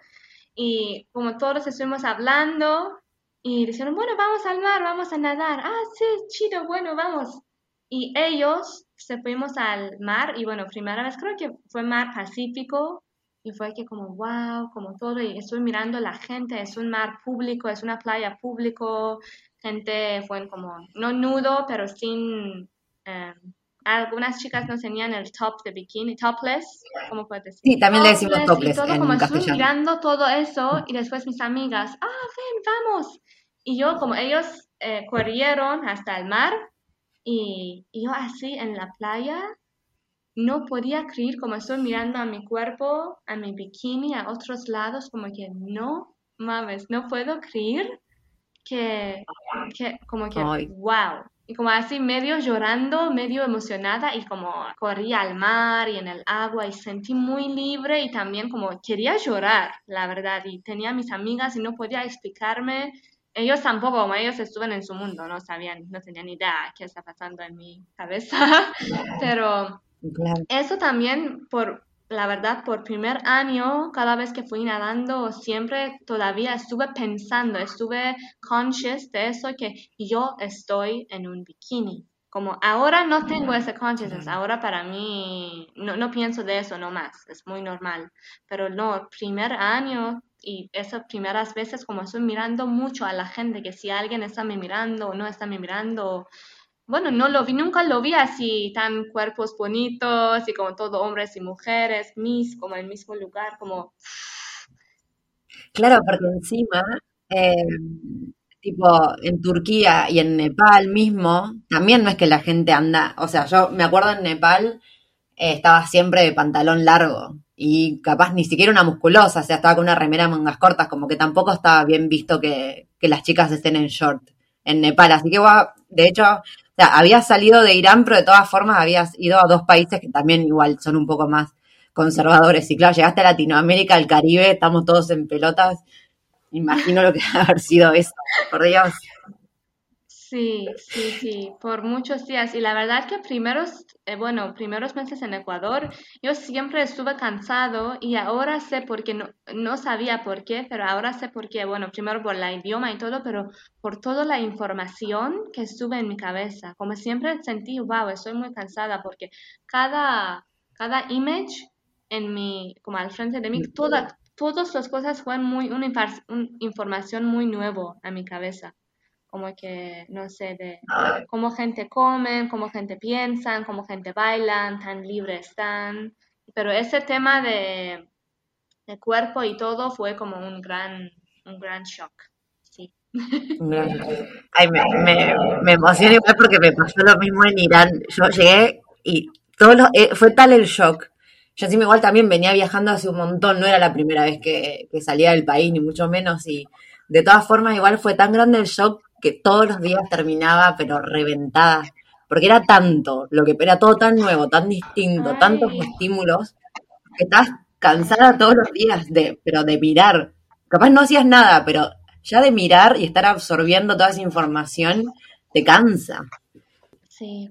S2: y como todos estuvimos hablando y dijeron, bueno, vamos al mar, vamos a nadar. Ah, sí, chido, bueno, vamos. Y ellos se fuimos al mar y bueno, primera vez creo que fue mar Pacífico y fue que como, wow, como todo, y estoy mirando la gente, es un mar público, es una playa público, gente fue como, no nudo, pero sin, eh, algunas chicas no tenían el top de bikini, topless, ¿cómo puedes decir?
S1: Sí, también le decimos topless.
S2: Y todo como estoy mirando todo eso y después mis amigas, ah, ven, vamos. Y yo, como ellos eh, corrieron hasta el mar y, y yo así en la playa, no podía creer como estoy mirando a mi cuerpo, a mi bikini, a otros lados, como que no mames, no puedo creer que, que como que, wow. Y como así medio llorando, medio emocionada y como corría al mar y en el agua y sentí muy libre y también como quería llorar, la verdad. Y tenía mis amigas y no podía explicarme. Ellos tampoco, como ellos estuvieron en su mundo, no sabían, no tenían idea qué está pasando en mi cabeza. Pero eso también, por la verdad, por primer año, cada vez que fui nadando, siempre todavía estuve pensando, estuve conscious de eso, que yo estoy en un bikini. Como ahora no tengo ese consciousness, ahora para mí no, no pienso de eso no más, es muy normal. Pero no, primer año y esas primeras veces como estoy mirando mucho a la gente, que si alguien está me mirando o no está me mirando, bueno, no lo vi, nunca lo vi así, tan cuerpos bonitos y como todo hombres y mujeres, mis, como el mismo lugar, como...
S1: Claro, porque encima, em, tipo en Turquía y en Nepal mismo, también no es que la gente anda, o sea, yo me acuerdo en Nepal eh, estaba siempre de pantalón largo y capaz ni siquiera una musculosa, o sea, estaba con una remera mangas cortas, como que tampoco estaba bien visto que, que las chicas estén en short en Nepal, así que de hecho sea, habías salido de Irán, pero de todas formas habías ido a dos países que también igual son un poco más conservadores. Y claro, llegaste a Latinoamérica, al Caribe, estamos todos en pelotas. Imagino lo que ha haber sido eso, por Dios.
S2: Sí, sí, sí, por muchos días. Y la verdad que primeros, eh, bueno, primeros meses en Ecuador, yo siempre estuve cansado y ahora sé por qué, no, no sabía por qué, pero ahora sé por qué. Bueno, primero por la idioma y todo, pero por toda la información que estuve en mi cabeza. Como siempre sentí, wow, estoy muy cansada porque cada, cada image en mi, como al frente de mí, toda, todas las cosas fueron muy, una, una información muy nueva a mi cabeza como que, no sé, de cómo gente come, cómo gente piensa, cómo gente bailan, tan libres están. Pero ese tema de, de cuerpo y todo fue como un gran, un gran shock. Sí.
S1: Ay, me, me, me emocioné porque me pasó lo mismo en Irán. Yo llegué y todo lo, eh, fue tal el shock. Yo sí, igual también venía viajando hace un montón, no era la primera vez que, que salía del país, ni mucho menos, y de todas formas igual fue tan grande el shock que todos los días terminaba, pero reventada, porque era tanto, lo que era todo tan nuevo, tan distinto, tantos estímulos, que estás cansada todos los días de, pero de mirar. Capaz no hacías nada, pero ya de mirar y estar absorbiendo toda esa información te cansa.
S2: Sí,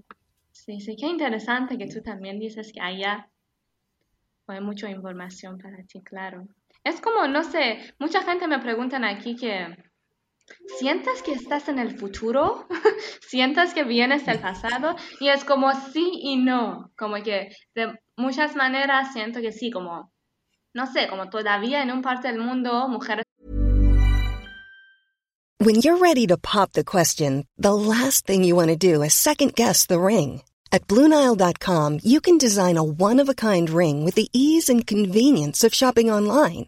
S2: sí, sí, qué interesante que tú también dices que allá fue mucha información para ti, claro. Es como, no sé, mucha gente me preguntan aquí que ¿Sientas que estás en el futuro? ¿Sientas que vienes del pasado? Y es como sí y no, como que de muchas maneras siento que sí, como, no sé, como todavía en un parte del mundo mujeres.
S3: When you're ready to pop the question, the last thing you want to do is second guess the ring. At Bluenile.com, you can design a one-of-a-kind ring with the ease and convenience of shopping online.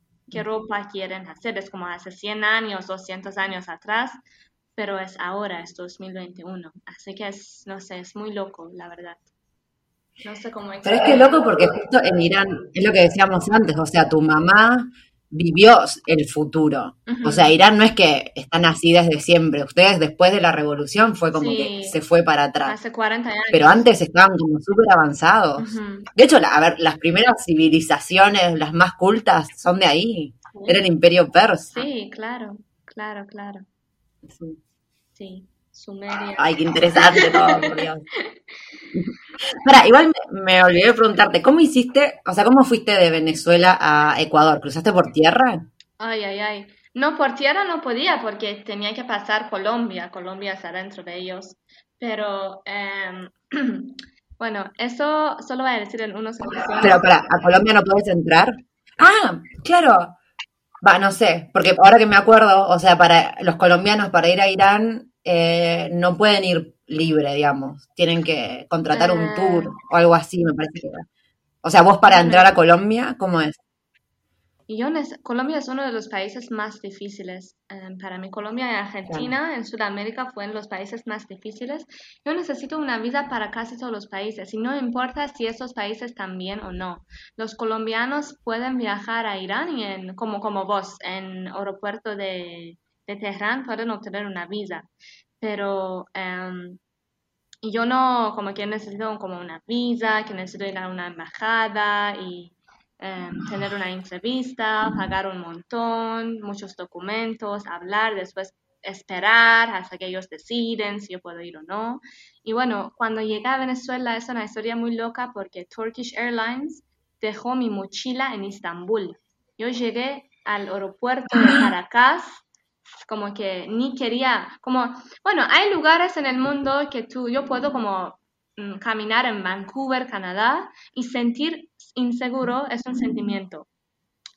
S2: qué ropa quieren hacer. Es como hace 100 años, 200 años atrás, pero es ahora, es 2021. Así que es, no sé, es muy loco, la verdad. No sé cómo
S1: Pero es que es loco porque justo en Irán, es lo que decíamos antes, o sea, tu mamá vivió el futuro. O sea, Irán no es que están así desde siempre. Ustedes después de la revolución fue como
S2: Sí.
S1: que se fue para atrás.
S2: Hace 40 años.
S1: Pero antes estaban como súper avanzados. De hecho, la- a ver, las primeras civilizaciones, las más cultas, son de ahí. Era el imperio persa.
S2: Sí, claro, claro, claro.
S1: Sí.
S2: Sí, Sumeria.
S1: Ay, qué interesante todo, por Dios. Para, igual me, me olvidé de preguntarte, ¿cómo hiciste, o sea, cómo fuiste de Venezuela a Ecuador? ¿Cruzaste por tierra?
S2: Ay, ay, ay. No, por tierra no podía porque tenía que pasar Colombia. Colombia está dentro de ellos. Pero, em, bueno, eso solo voy a decir en unos segundos.
S1: Pero para, ¿a Colombia no puedes entrar? Ah, claro. Va, no sé, porque ahora que me acuerdo, o sea, para los colombianos para ir a Irán eh, no pueden ir libre, digamos. Tienen que contratar un
S2: Ah.
S1: tour o algo así, me parece que era. O sea, vos para entrar a Colombia, ¿cómo es?
S2: Yo, Colombia es uno de los países más difíciles. em, para mí, Colombia y Argentina en Sudamérica fueron los países más difíciles. Yo necesito una visa para casi todos los países y no importa si esos países también o no. Los colombianos pueden viajar a Irán y en, como, como vos, en aeropuerto de, de Teherán pueden obtener una visa. Pero em, yo no, como que necesito como una visa, que necesito ir a una embajada y em, tener una entrevista, pagar un montón, muchos documentos, hablar, después esperar hasta que ellos deciden si yo puedo ir o no. Y bueno, cuando llegué a Venezuela es una historia muy loca porque Turkish Airlines dejó mi mochila en Istambul. Yo llegué al aeropuerto de Caracas como que ni quería, como, bueno, hay lugares en el mundo que tú, yo puedo como mm, caminar en Vancouver, Canadá, y sentir inseguro es un sentimiento.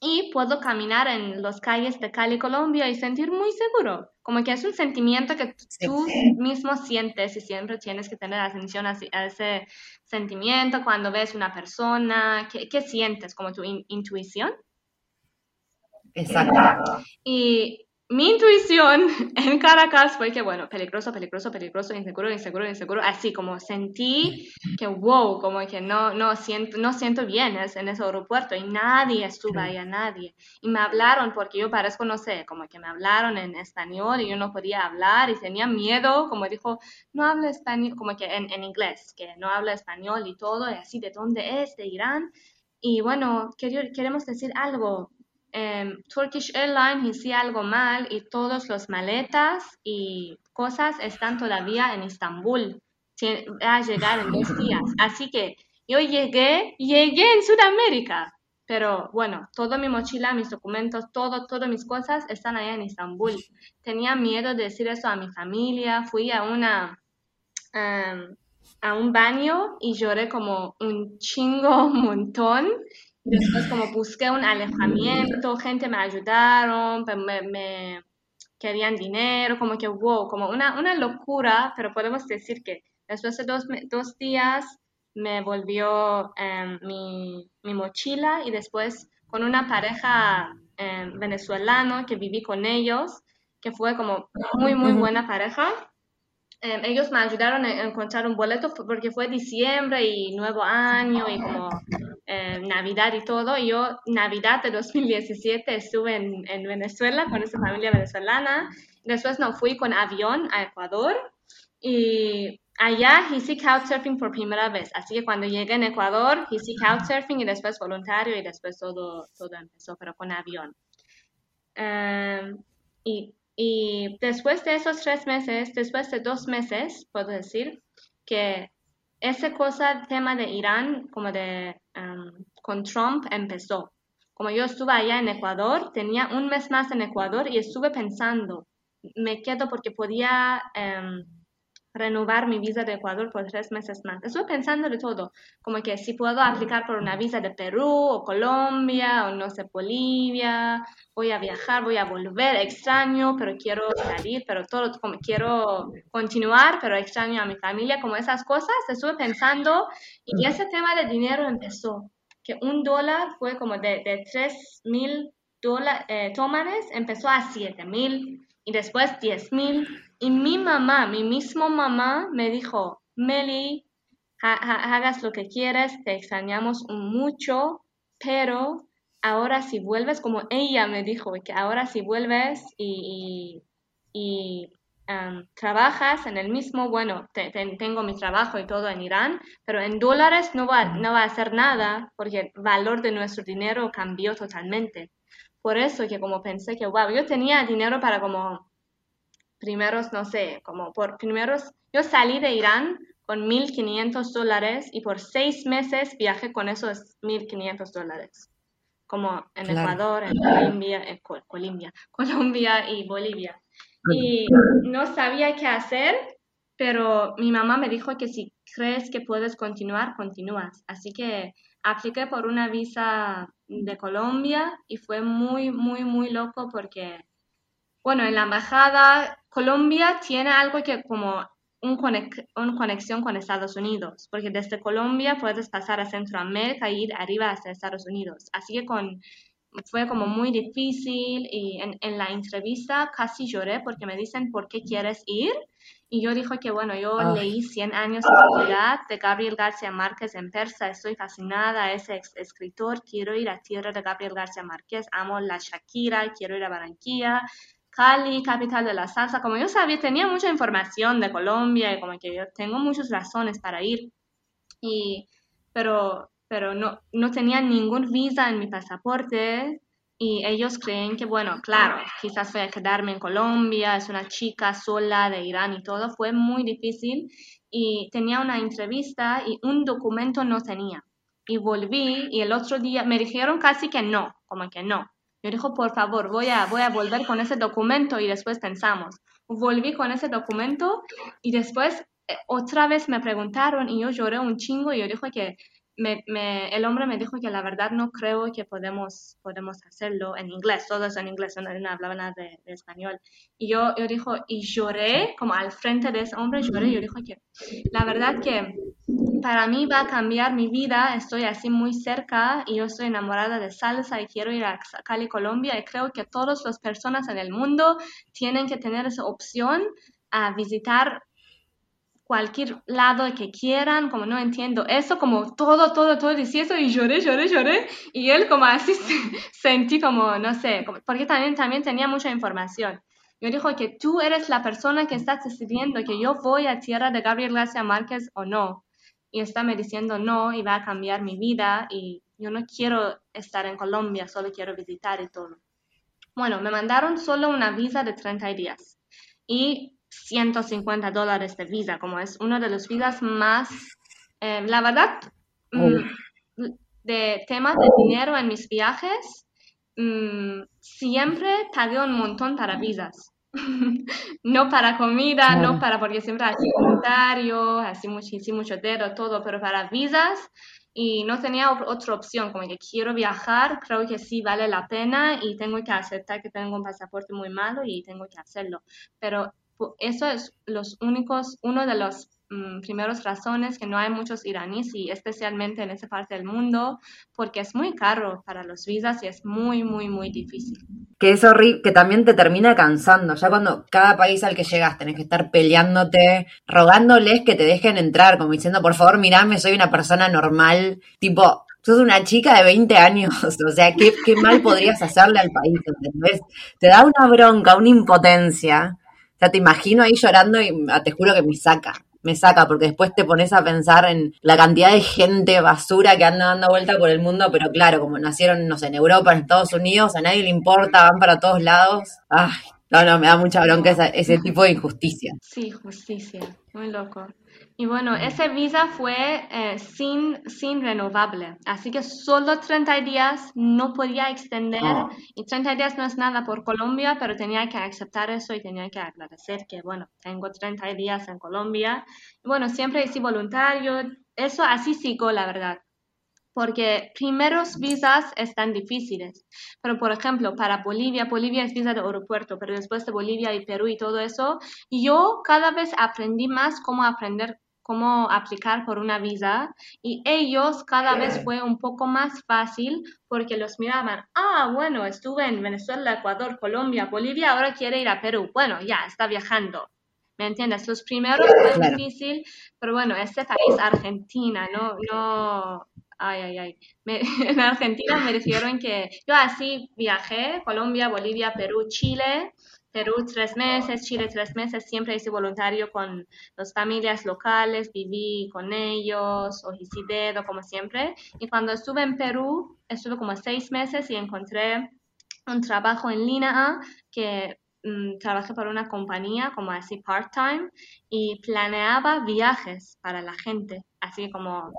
S2: Y puedo caminar en las calles de Cali, Colombia, y sentir muy seguro. Como que es un sentimiento que tú mismo sientes y siempre tienes que tener atención a, a ese sentimiento cuando ves una persona. ¿Qué, qué sientes? Como tu in- intuición.
S1: Exacto.
S2: Y mi intuición en Caracas fue que, bueno, peligroso, peligroso, peligroso, inseguro, inseguro, inseguro, así como sentí que, wow, como que no, no siento, no siento bien en ese aeropuerto y nadie estuvo ahí, a nadie. Y me hablaron porque yo parezco, no sé, como que me hablaron en español y yo no podía hablar y tenía miedo, como dijo, no habla español, como que en, en inglés, que no habla español y todo, y así, ¿de dónde es? ¿De Irán? Y bueno, quer- queremos decir algo em, Turkish Airlines hacía algo mal y todas las maletas y cosas están todavía en Estambul. Va a llegar en dos días. Así que yo llegué, llegué en Sudamérica. Pero bueno, toda mi mochila, mis documentos, todo, todas mis cosas están allá en Estambul. Tenía miedo de decir eso a mi familia. Fui a una, em, a un baño y lloré como un chingo, un montón. Después como busqué un alejamiento, gente me ayudaron, me, me querían dinero, como que wow, como una, una locura, pero podemos decir que después de dos, dos días me volvió em, mi, mi mochila y después con una pareja em, venezolano que viví con ellos, que fue como muy, muy buena pareja. Em, ellos me ayudaron a encontrar un boleto porque fue diciembre y nuevo año y como eh, Navidad y todo. Yo, Navidad de 2017, estuve en, en Venezuela con esa familia venezolana. Después no fui con avión a Ecuador y allá hice couchsurfing por primera vez. Así que cuando llegué en Ecuador, hice couchsurfing y después voluntario y después todo, todo empezó, pero con avión. Em, y, y después de esos tres meses, después de dos meses, puedo decir que esa cosa, tema de Irán, como de em, con Trump, empezó. Como yo estuve allá en Ecuador, tenía un mes más en Ecuador y estuve pensando, me quedo porque podía em, renovar mi visa de Ecuador por tres meses más. Estuve pensando de todo, como que si puedo aplicar por una visa de Perú o Colombia o no sé, Bolivia, voy a viajar, voy a volver, extraño, pero quiero salir, pero todo, como quiero continuar, pero extraño a mi familia, como esas cosas, estuve pensando y ese tema de dinero empezó, que un dólar fue como de, de 3 mil eh, dólares, empezó a 7 mil y después 10 mil y mi mamá, mi mismo mamá, me dijo, Meli, hagas lo que quieres, te extrañamos mucho, pero ahora si vuelves, como ella me dijo, que ahora si vuelves y, trabajas en el mismo, bueno, tengo mi trabajo y todo en Irán, pero en dólares no va, no va a hacer nada porque el valor de nuestro dinero cambió totalmente. Por eso que como pensé que, wow, yo tenía dinero para como primeros, no sé, como por primeros, yo salí de Irán con 1.500 dólares y por seis meses viajé con esos 1.500 dólares, como en Ecuador, en Colombia, en Colombia, Colombia y Bolivia. Y no sabía qué hacer, pero mi mamá me dijo que si crees que puedes continuar, continúas. Así que apliqué por una visa de Colombia y fue muy, muy, muy loco porque, bueno, en la embajada Colombia tiene algo que como un una conexión con Estados Unidos, porque desde Colombia puedes pasar a Centroamérica e ir arriba hacia Estados Unidos. Así que con, fue como muy difícil y en, en, la entrevista casi lloré porque me dicen, ¿por qué quieres ir? Y yo dije que, bueno, yo ah. leí 100 años de soledad de Gabriel García Márquez en persa, estoy fascinada a ese escritor, quiero ir a tierra de Gabriel García Márquez, amo la Shakira, quiero ir a Barranquilla, Cali, capital de la salsa. Como yo sabía, tenía mucha información de Colombia y como que yo tengo muchas razones para ir. Y, pero pero no, no tenía ningún visa en mi pasaporte y ellos creen que, bueno, claro, quizás voy a quedarme en Colombia, es una chica sola de Irán y todo, fue muy difícil y tenía una entrevista y un documento no tenía. Y volví y el otro día me dijeron casi que no, como que no. Yo dijo, por favor, voy a, voy a volver con ese documento y después pensamos. Volví con ese documento y después eh, otra vez me preguntaron y yo lloré un chingo y yo dije que me, me, el hombre me dijo que la verdad no creo que podemos, podemos hacerlo en inglés, todos en inglés, no, no hablaba nada de, español. Y yo, yo dijo, y lloré como al frente de ese hombre, lloré, yo dijo que la verdad que para mí va a cambiar mi vida, estoy así muy cerca y yo estoy enamorada de salsa y quiero ir a Cali, Colombia y creo que todas las personas en el mundo tienen que tener esa opción a visitar cualquier lado que quieran, como no entiendo eso, como todo, todo, todo, y eso, y lloré, lloré, lloré, y él como así sentí como, no sé, porque también, también tenía mucha información. Yo dijo que tú eres la persona que estás decidiendo que yo voy a tierra de Gabriel García Márquez o no. Y está me diciendo no y va a cambiar mi vida y yo no quiero estar en Colombia, solo quiero visitar y todo. Bueno, me mandaron solo una visa de 30 días. Y 150 dólares de visa, como es uno de los visas más, eh, la verdad, mm, de temas de dinero en mis viajes, mm, siempre pagué un montón para visas. no para comida, no para, porque siempre así voluntario, así muchísimo, mucho dedo, todo, pero para visas y no tenía otra opción, como que quiero viajar, creo que sí vale la pena y tengo que aceptar que tengo un pasaporte muy malo y tengo que hacerlo. Pero eso es los únicos, uno de los mm, razones que no hay muchos iraníes y especialmente en esa parte del mundo porque es muy caro para los visas y es muy, muy, muy difícil.
S1: Que es horrible, que también te termina cansando, ya cuando cada país al que llegas tenés que estar peleándote, rogándoles que te dejen entrar, como diciendo, por favor, mirame, soy una persona normal, tipo, sos una chica de 20 años, o sea, ¿qué, qué mal podrías hacerle al país? ¿entendés? Te da una bronca, una impotencia. O sea, te imagino ahí llorando y ah, te juro que me saca, me saca, porque después te pones a pensar en la cantidad de gente basura que anda dando vuelta por el mundo, pero claro, como nacieron, no sé, en Europa, en Estados Unidos, a nadie le importa, van para todos lados. Ay, no, no, me da mucha bronca ese tipo de injusticia.
S2: Sí, justicia, muy loco. Y bueno, ese visa fue eh, sin, sin renovable, así que solo 30 días no podía extender
S1: Ah.
S2: y 30 días no es nada por Colombia, pero tenía que aceptar eso y tenía que agradecer que, bueno, tengo 30 días en Colombia. Y bueno, siempre hice voluntario, eso así sigo, la verdad. Porque primeros visas están difíciles. Pero, por ejemplo, para Bolivia, Bolivia es visa de aeropuerto, pero después de Bolivia y Perú y todo eso, yo cada vez aprendí más cómo aprender, cómo aplicar por una visa y ellos cada vez fue un poco más fácil porque los miraban, ah, bueno, estuve en Venezuela, Ecuador, Colombia, Bolivia, ahora quiere ir a Perú. Bueno, ya, está viajando. ¿Me entiendes? Los primeros fue
S1: Claro.
S2: difícil, pero bueno, este país, Argentina, no, no, ay, ay, ay. Me- en Argentina me dijeron que yo así viajé, Colombia, Bolivia, Perú, Chile, Perú tres meses, Chile tres meses, siempre hice voluntario con las familias locales, viví con ellos, dedo, como siempre. Y cuando estuve en Perú, estuve como seis meses y encontré un trabajo en línea que mm, trabajé para una compañía como así part-time y planeaba viajes para la gente, así como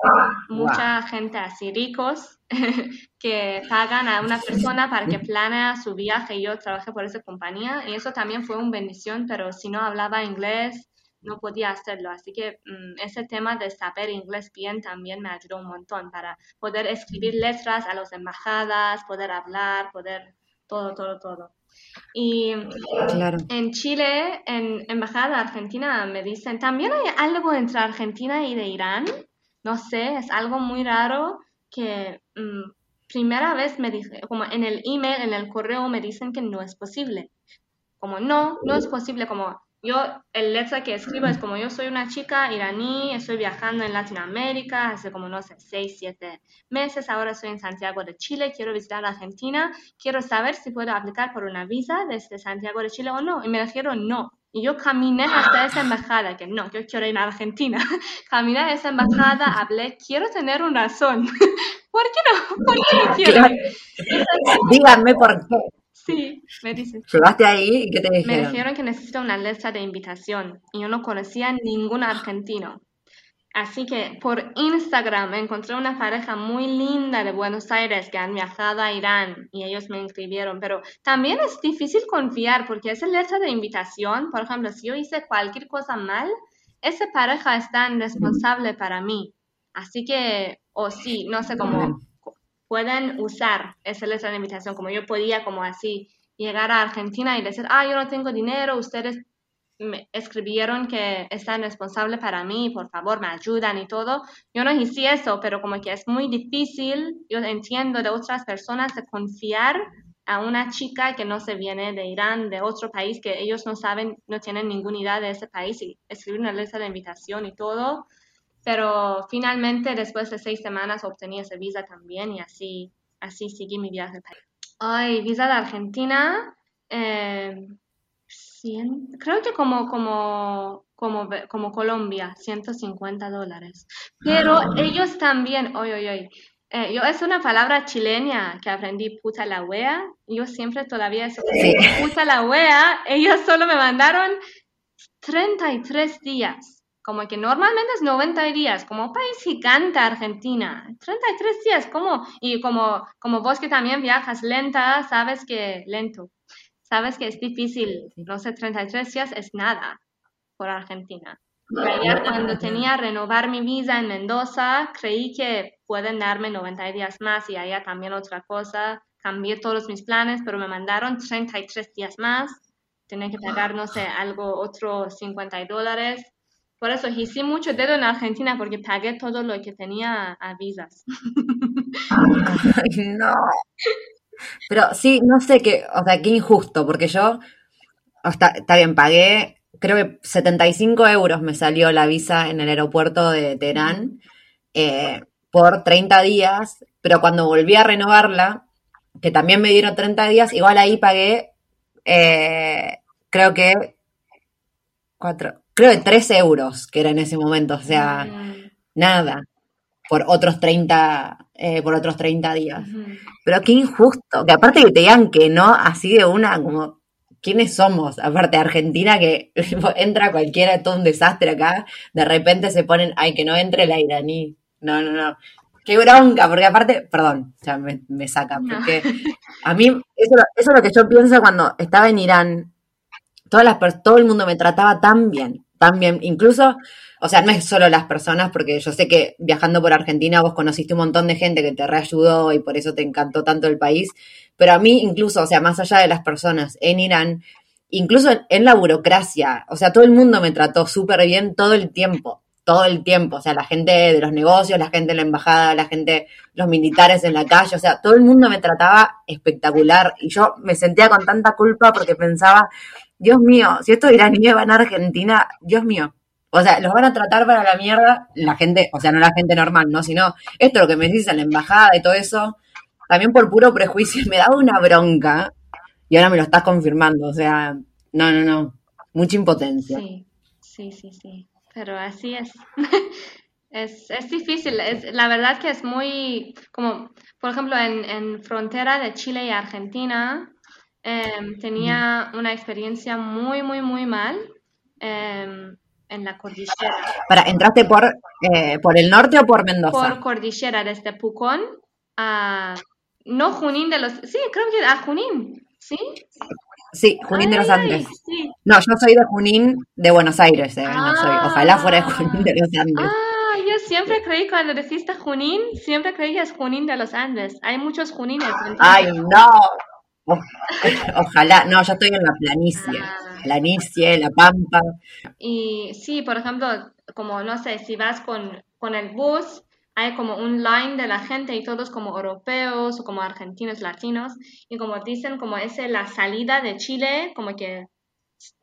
S2: mucha gente así ricos que pagan a una persona para que planea su viaje. Y yo trabajé por esa compañía y eso también fue una bendición, pero si no hablaba inglés no podía hacerlo, así que mm, ese tema de saber inglés bien también me ayudó un montón para poder escribir letras a las embajadas, poder hablar, poder todo, todo, todo. Y
S1: Claro.
S2: en Chile, en Embajada Argentina, me dicen, también hay algo entre Argentina y de Irán. No sé, es algo muy raro que mm, primera vez me dije, como en el email, en el correo me dicen que no es posible. Como no, no es posible, como yo, el letra que escribo es como yo soy una chica iraní, estoy viajando en Latinoamérica hace como, no sé, seis, siete meses, ahora estoy en Santiago de Chile, quiero visitar Argentina, quiero saber si puedo aplicar por una visa desde Santiago de Chile o no. Y me dijeron no. Y yo caminé hasta esa embajada, que no, yo quiero ir a Argentina. Caminé a esa embajada, hablé, quiero tener una razón. ¿Por qué no? ¿Por qué no quiero?
S1: Díganme por qué.
S2: Sí, me dicen.
S1: Llegaste ahí y qué te
S2: Me
S1: dijeron.
S2: que necesito una letra de invitación y yo no conocía ningún argentino. Así que por Instagram encontré una pareja muy linda de Buenos Aires que han viajado a Irán y ellos me inscribieron, pero también es difícil confiar porque esa letra de invitación, por ejemplo, si yo hice cualquier cosa mal, esa pareja es tan responsable para mí. Así que, o sí, no sé cómo pueden usar esa letra de invitación, como yo podía como así llegar a Argentina y decir, ah, yo no tengo dinero, ustedes me escribieron que están responsables para mí, por favor, me ayudan y todo. Yo no hice eso, pero como que es muy difícil, yo entiendo de otras personas de confiar a una chica que no se viene de Irán, de otro país, que ellos no saben, no tienen ninguna idea de ese país y escribir una letra de invitación y todo. Pero finalmente, después de seis semanas, obtení esa visa también y así, así seguí mi viaje al país. Ay, visa de Argentina, eh, cien- creo que como, como, como, como Colombia, 150 dólares. Pero ellos también, oye, oye, oye, eh, yo es una palabra chilena que aprendí, puta la wea. Yo siempre todavía
S1: Sí.
S2: puta la wea. Ellos solo me mandaron 33 días. Como que normalmente es 90 días, como país gigante Argentina. 33 días, ¿cómo? Y como, como vos que también viajas lenta, sabes que lento. Sabes que es difícil, no sé, 33 días es nada por Argentina. Cuando tenía renovar mi visa en Mendoza, creí que pueden darme 90 días más y allá también otra cosa. Cambié todos mis planes, pero me mandaron 33 días más. Tenía que pagar, no sé, algo, otro 50 dólares. Por eso hice mucho dedo en Argentina porque pagué todo lo que tenía a visas.
S1: Ay, no. Pero sí, no sé qué, o sea, qué injusto, porque yo, o está, está bien, pagué, creo que 75 euros me salió la visa en el aeropuerto de Teherán eh, por 30 días, pero cuando volví a renovarla, que también me dieron 30 días, igual ahí pagué, eh, creo que, cuatro, creo que 3 euros, que era en ese momento, o sea,
S2: Mm,
S1: nada, por otros 30, eh, por otros 30 días. Pero qué injusto, que aparte que te digan que no, así de una, como, ¿quiénes somos? Aparte Argentina, que entra cualquiera, todo un desastre acá, de repente se ponen, ay, que no entre la iraní. No, no, no. Qué bronca, porque aparte, perdón, ya me, me saca,
S2: No.
S1: porque a mí, eso, eso es lo que yo pienso cuando estaba en Irán, todas las todo el mundo me trataba tan bien, tan bien, incluso, o sea, no es solo las personas, porque yo sé que viajando por Argentina vos conociste un montón de gente que te reayudó y por eso te encantó tanto el país, pero a mí incluso, o sea, más allá de las personas en Irán, incluso en, en la burocracia, o sea, todo el mundo me trató súper bien todo el tiempo, todo el tiempo, o sea, la gente de los negocios, la gente en la embajada, la gente, los militares en la calle, o sea, todo el mundo me trataba espectacular y yo me sentía con tanta culpa porque pensaba, Dios mío, si estos iraníes van a Argentina, Dios mío, o sea, los van a tratar para la mierda la gente, o sea, no la gente normal, ¿no? Sino esto lo que me decís en la embajada y todo eso, también por puro prejuicio, me daba una bronca y ahora me lo estás confirmando, o sea, no, no, no, mucha impotencia.
S2: Sí, sí, sí, sí. Pero así es. Es, es difícil. Es, la verdad que es muy, como, por ejemplo, en, en frontera de Chile y Argentina, em, tenía una experiencia muy, muy, muy mal em, en la cordillera.
S1: Para, ¿entraste por, eh, por el norte o por Mendoza?
S2: Por cordillera, desde Pucón a... No Junín de los... Sí, creo que a Junín, ¿sí?
S1: Sí, Junín de los
S2: Ay,
S1: Andes.
S2: sí.
S1: No, yo soy de Junín de Buenos Aires, eh, no soy. Ojalá fuera de
S2: Ah.
S1: Junín de los Andes.
S2: Ah, yo siempre creí cuando dijiste Junín, siempre creí que es Junín de los Andes. Hay muchos Junines.
S1: Ay, no. Ojalá, no, yo estoy en la planicie.
S2: Ah.
S1: Planicie, la pampa.
S2: Y sí, por ejemplo, como no sé, si vas con, con el bus, hay como un line de la gente y todos como europeos o como argentinos, latinos, y como dicen, como es la salida de Chile, como que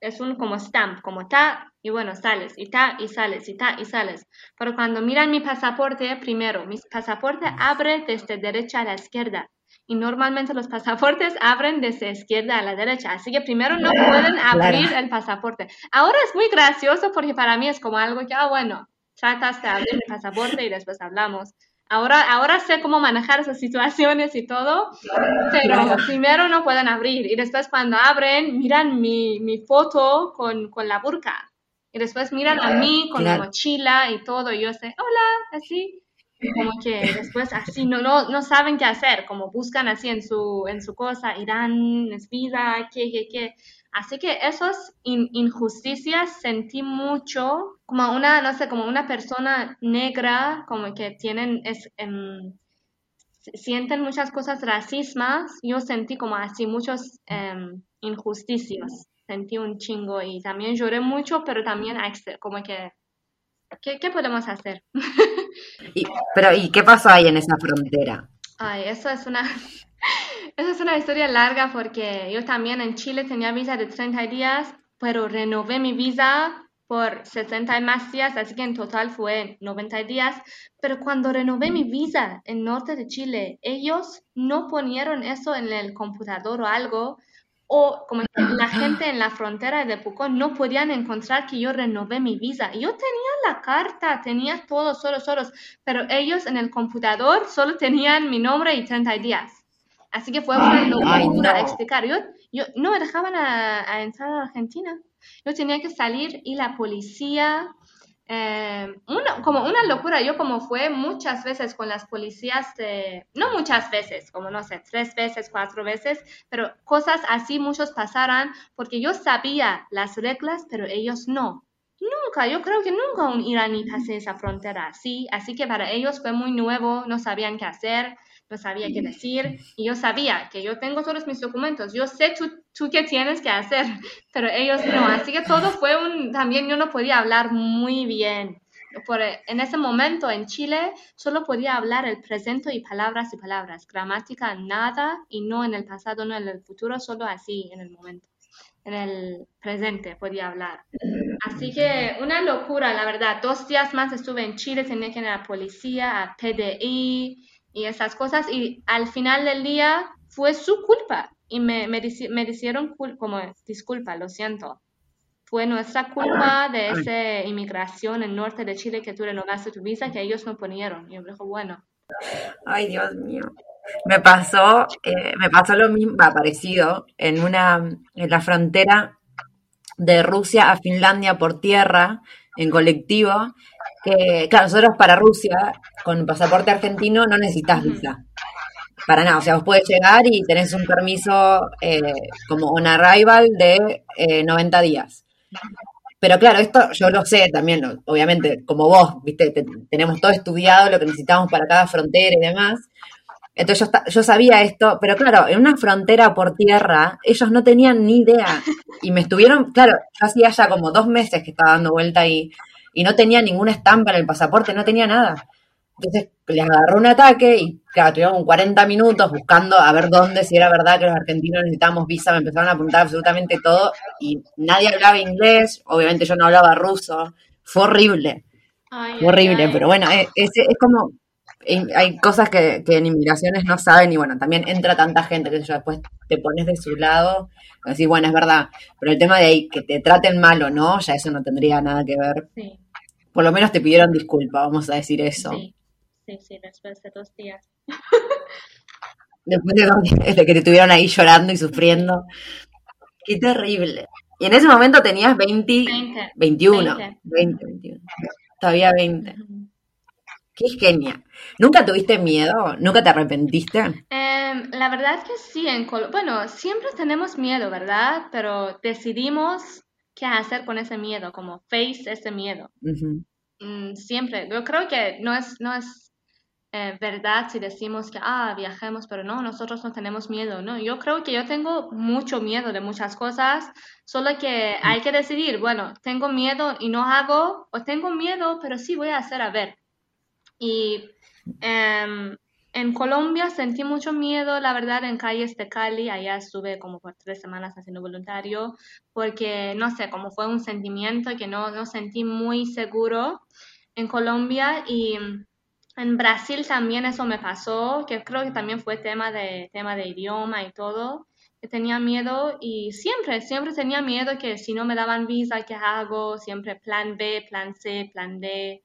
S2: es un como stamp, como ta, y bueno, sales, y ta, y sales, y ta, y sales. Pero cuando miran mi pasaporte, primero, mi pasaporte abre desde derecha a la izquierda. Y normalmente los pasaportes abren desde izquierda a la derecha. Así que primero no pueden abrir el pasaporte. Ahora es muy gracioso porque para mí es como algo que, ah, bueno, tratas de abrir mi pasaporte y después hablamos. Ahora, ahora sé cómo manejar esas situaciones y todo, pero primero no pueden abrir. Y después cuando abren, miran mi, mi foto con, con la burka. Y después miran a mí con la mochila y todo. Y yo sé, hola, así. Como que después así no, no, no saben qué hacer, como buscan así en su, en su cosa, Irán, es vida, qué, qué, qué. Así que esas in- injusticias sentí mucho, como una, no sé, como una persona negra, como que tienen, es, em, sienten muchas cosas racismas, yo sentí como así muchos em, injusticias, sentí un chingo y también lloré mucho, pero también como que, ¿qué, qué podemos hacer?
S1: Y- pero, ¿y qué pasó ahí en esa frontera?
S2: Ay, eso es una, eso es una historia larga porque yo también en Chile tenía visa de 30 días, pero renové mi visa por 60 y más días, así que en total fue 90 días. Pero cuando renové mi visa en norte de Chile, ellos no ponieron eso en el computador o algo, o como la gente en la frontera de Pucón no podían encontrar que yo renové mi visa. Yo tenía la carta, tenía todo, solo, solos, pero ellos en el computador solo tenían mi nombre y 30 días. Así que fue una locura
S1: no.
S2: explicar. Yo, yo no me dejaban a, a entrar a Argentina. Yo tenía que salir y la policía, eh, una, como una locura. Yo como fue muchas veces con las policías, de- no muchas veces, como no sé, tres veces, cuatro veces, pero cosas así muchos pasaran porque yo sabía las reglas, pero ellos no. Nunca, yo creo que nunca un iraní pasé esa frontera así, así que para ellos fue muy nuevo, no sabían qué hacer, no sabía qué decir, y yo sabía que yo tengo todos mis documentos, yo sé tú, tú qué tienes que hacer, pero ellos no, así que todo fue un, también yo no podía hablar muy bien. Por, en ese momento en Chile solo podía hablar el presente y palabras y palabras, gramática nada, y no en el pasado, no en el futuro, solo así en el momento en el presente podía hablar. Así que una locura, la verdad. Dos días más estuve en Chile, tenía que ir a la policía, a PDI, y esas cosas. Y al final del día fue su culpa y me, me, me hicieron como disculpa, lo siento. Fue nuestra culpa de esa inmigración en norte de Chile que tú renovaste tu visa que ellos no ponieron. Y yo dije, bueno.
S1: Ay, Dios mío. Me pasó, eh, me pasó lo mismo, parecido, en una, en la frontera de Rusia a Finlandia por tierra, en colectivo, que, claro, nosotros para Rusia, con pasaporte argentino, no necesitas visa. Para nada, o sea, vos podés llegar y tenés un permiso eh, como un arrival de 90 eh, días. Pero claro, esto yo lo sé también, obviamente, como vos, viste, tenemos todo estudiado lo que necesitamos para cada frontera y demás. Entonces yo, yo sabía esto, pero claro, en una frontera por tierra, ellos no tenían ni idea. Y me estuvieron, claro, yo hacía ya como dos meses que estaba dando vuelta ahí y no tenía ninguna estampa en el pasaporte, no tenía nada. Entonces les agarró un ataque y claro, tuvieron 40 minutos buscando a ver dónde, si era verdad que los argentinos necesitábamos visa, me empezaron a apuntar absolutamente todo y nadie hablaba inglés, obviamente yo no hablaba ruso, fue horrible, fue horrible, pero bueno, es, es, como, hay cosas que, en inmigraciones no saben y bueno, también entra tanta gente que yo después te pones de su lado y decís, bueno, es verdad, pero el tema de ahí, que te traten mal o no, ya eso no tendría nada que ver. Por lo menos te pidieron disculpa, vamos a decir eso.
S2: Sí. Sí, sí, después de dos días.
S1: después de dos días, de que te estuvieron ahí llorando y sufriendo. Qué terrible. Y en ese momento tenías 20, 21. 20. 21. Todavía 20. Qué genia. ¿Nunca tuviste miedo? ¿Nunca te arrepentiste?
S2: Em, la verdad es que sí. En bueno, siempre tenemos miedo, ¿verdad? Pero decidimos qué hacer con ese miedo, como face ese miedo. Mm, siempre. Yo creo que no es, no es eh, verdad si decimos que, ah, viajemos, pero no, nosotros no tenemos miedo, ¿no? Yo creo que yo tengo mucho miedo de muchas cosas, solo que hay que decidir, bueno, tengo miedo y no hago, o tengo miedo, pero sí voy a hacer a ver. Y em, en Colombia sentí mucho miedo, la verdad, en calles de Cali, allá estuve como por tres semanas haciendo voluntario, porque, no sé, como fue un sentimiento que no, no sentí muy seguro en Colombia y en Brasil también eso me pasó, que creo que también fue tema de, tema de idioma y todo, que tenía miedo y siempre, siempre tenía miedo que si no me daban visa, ¿qué hago? Siempre plan B, plan C, plan D.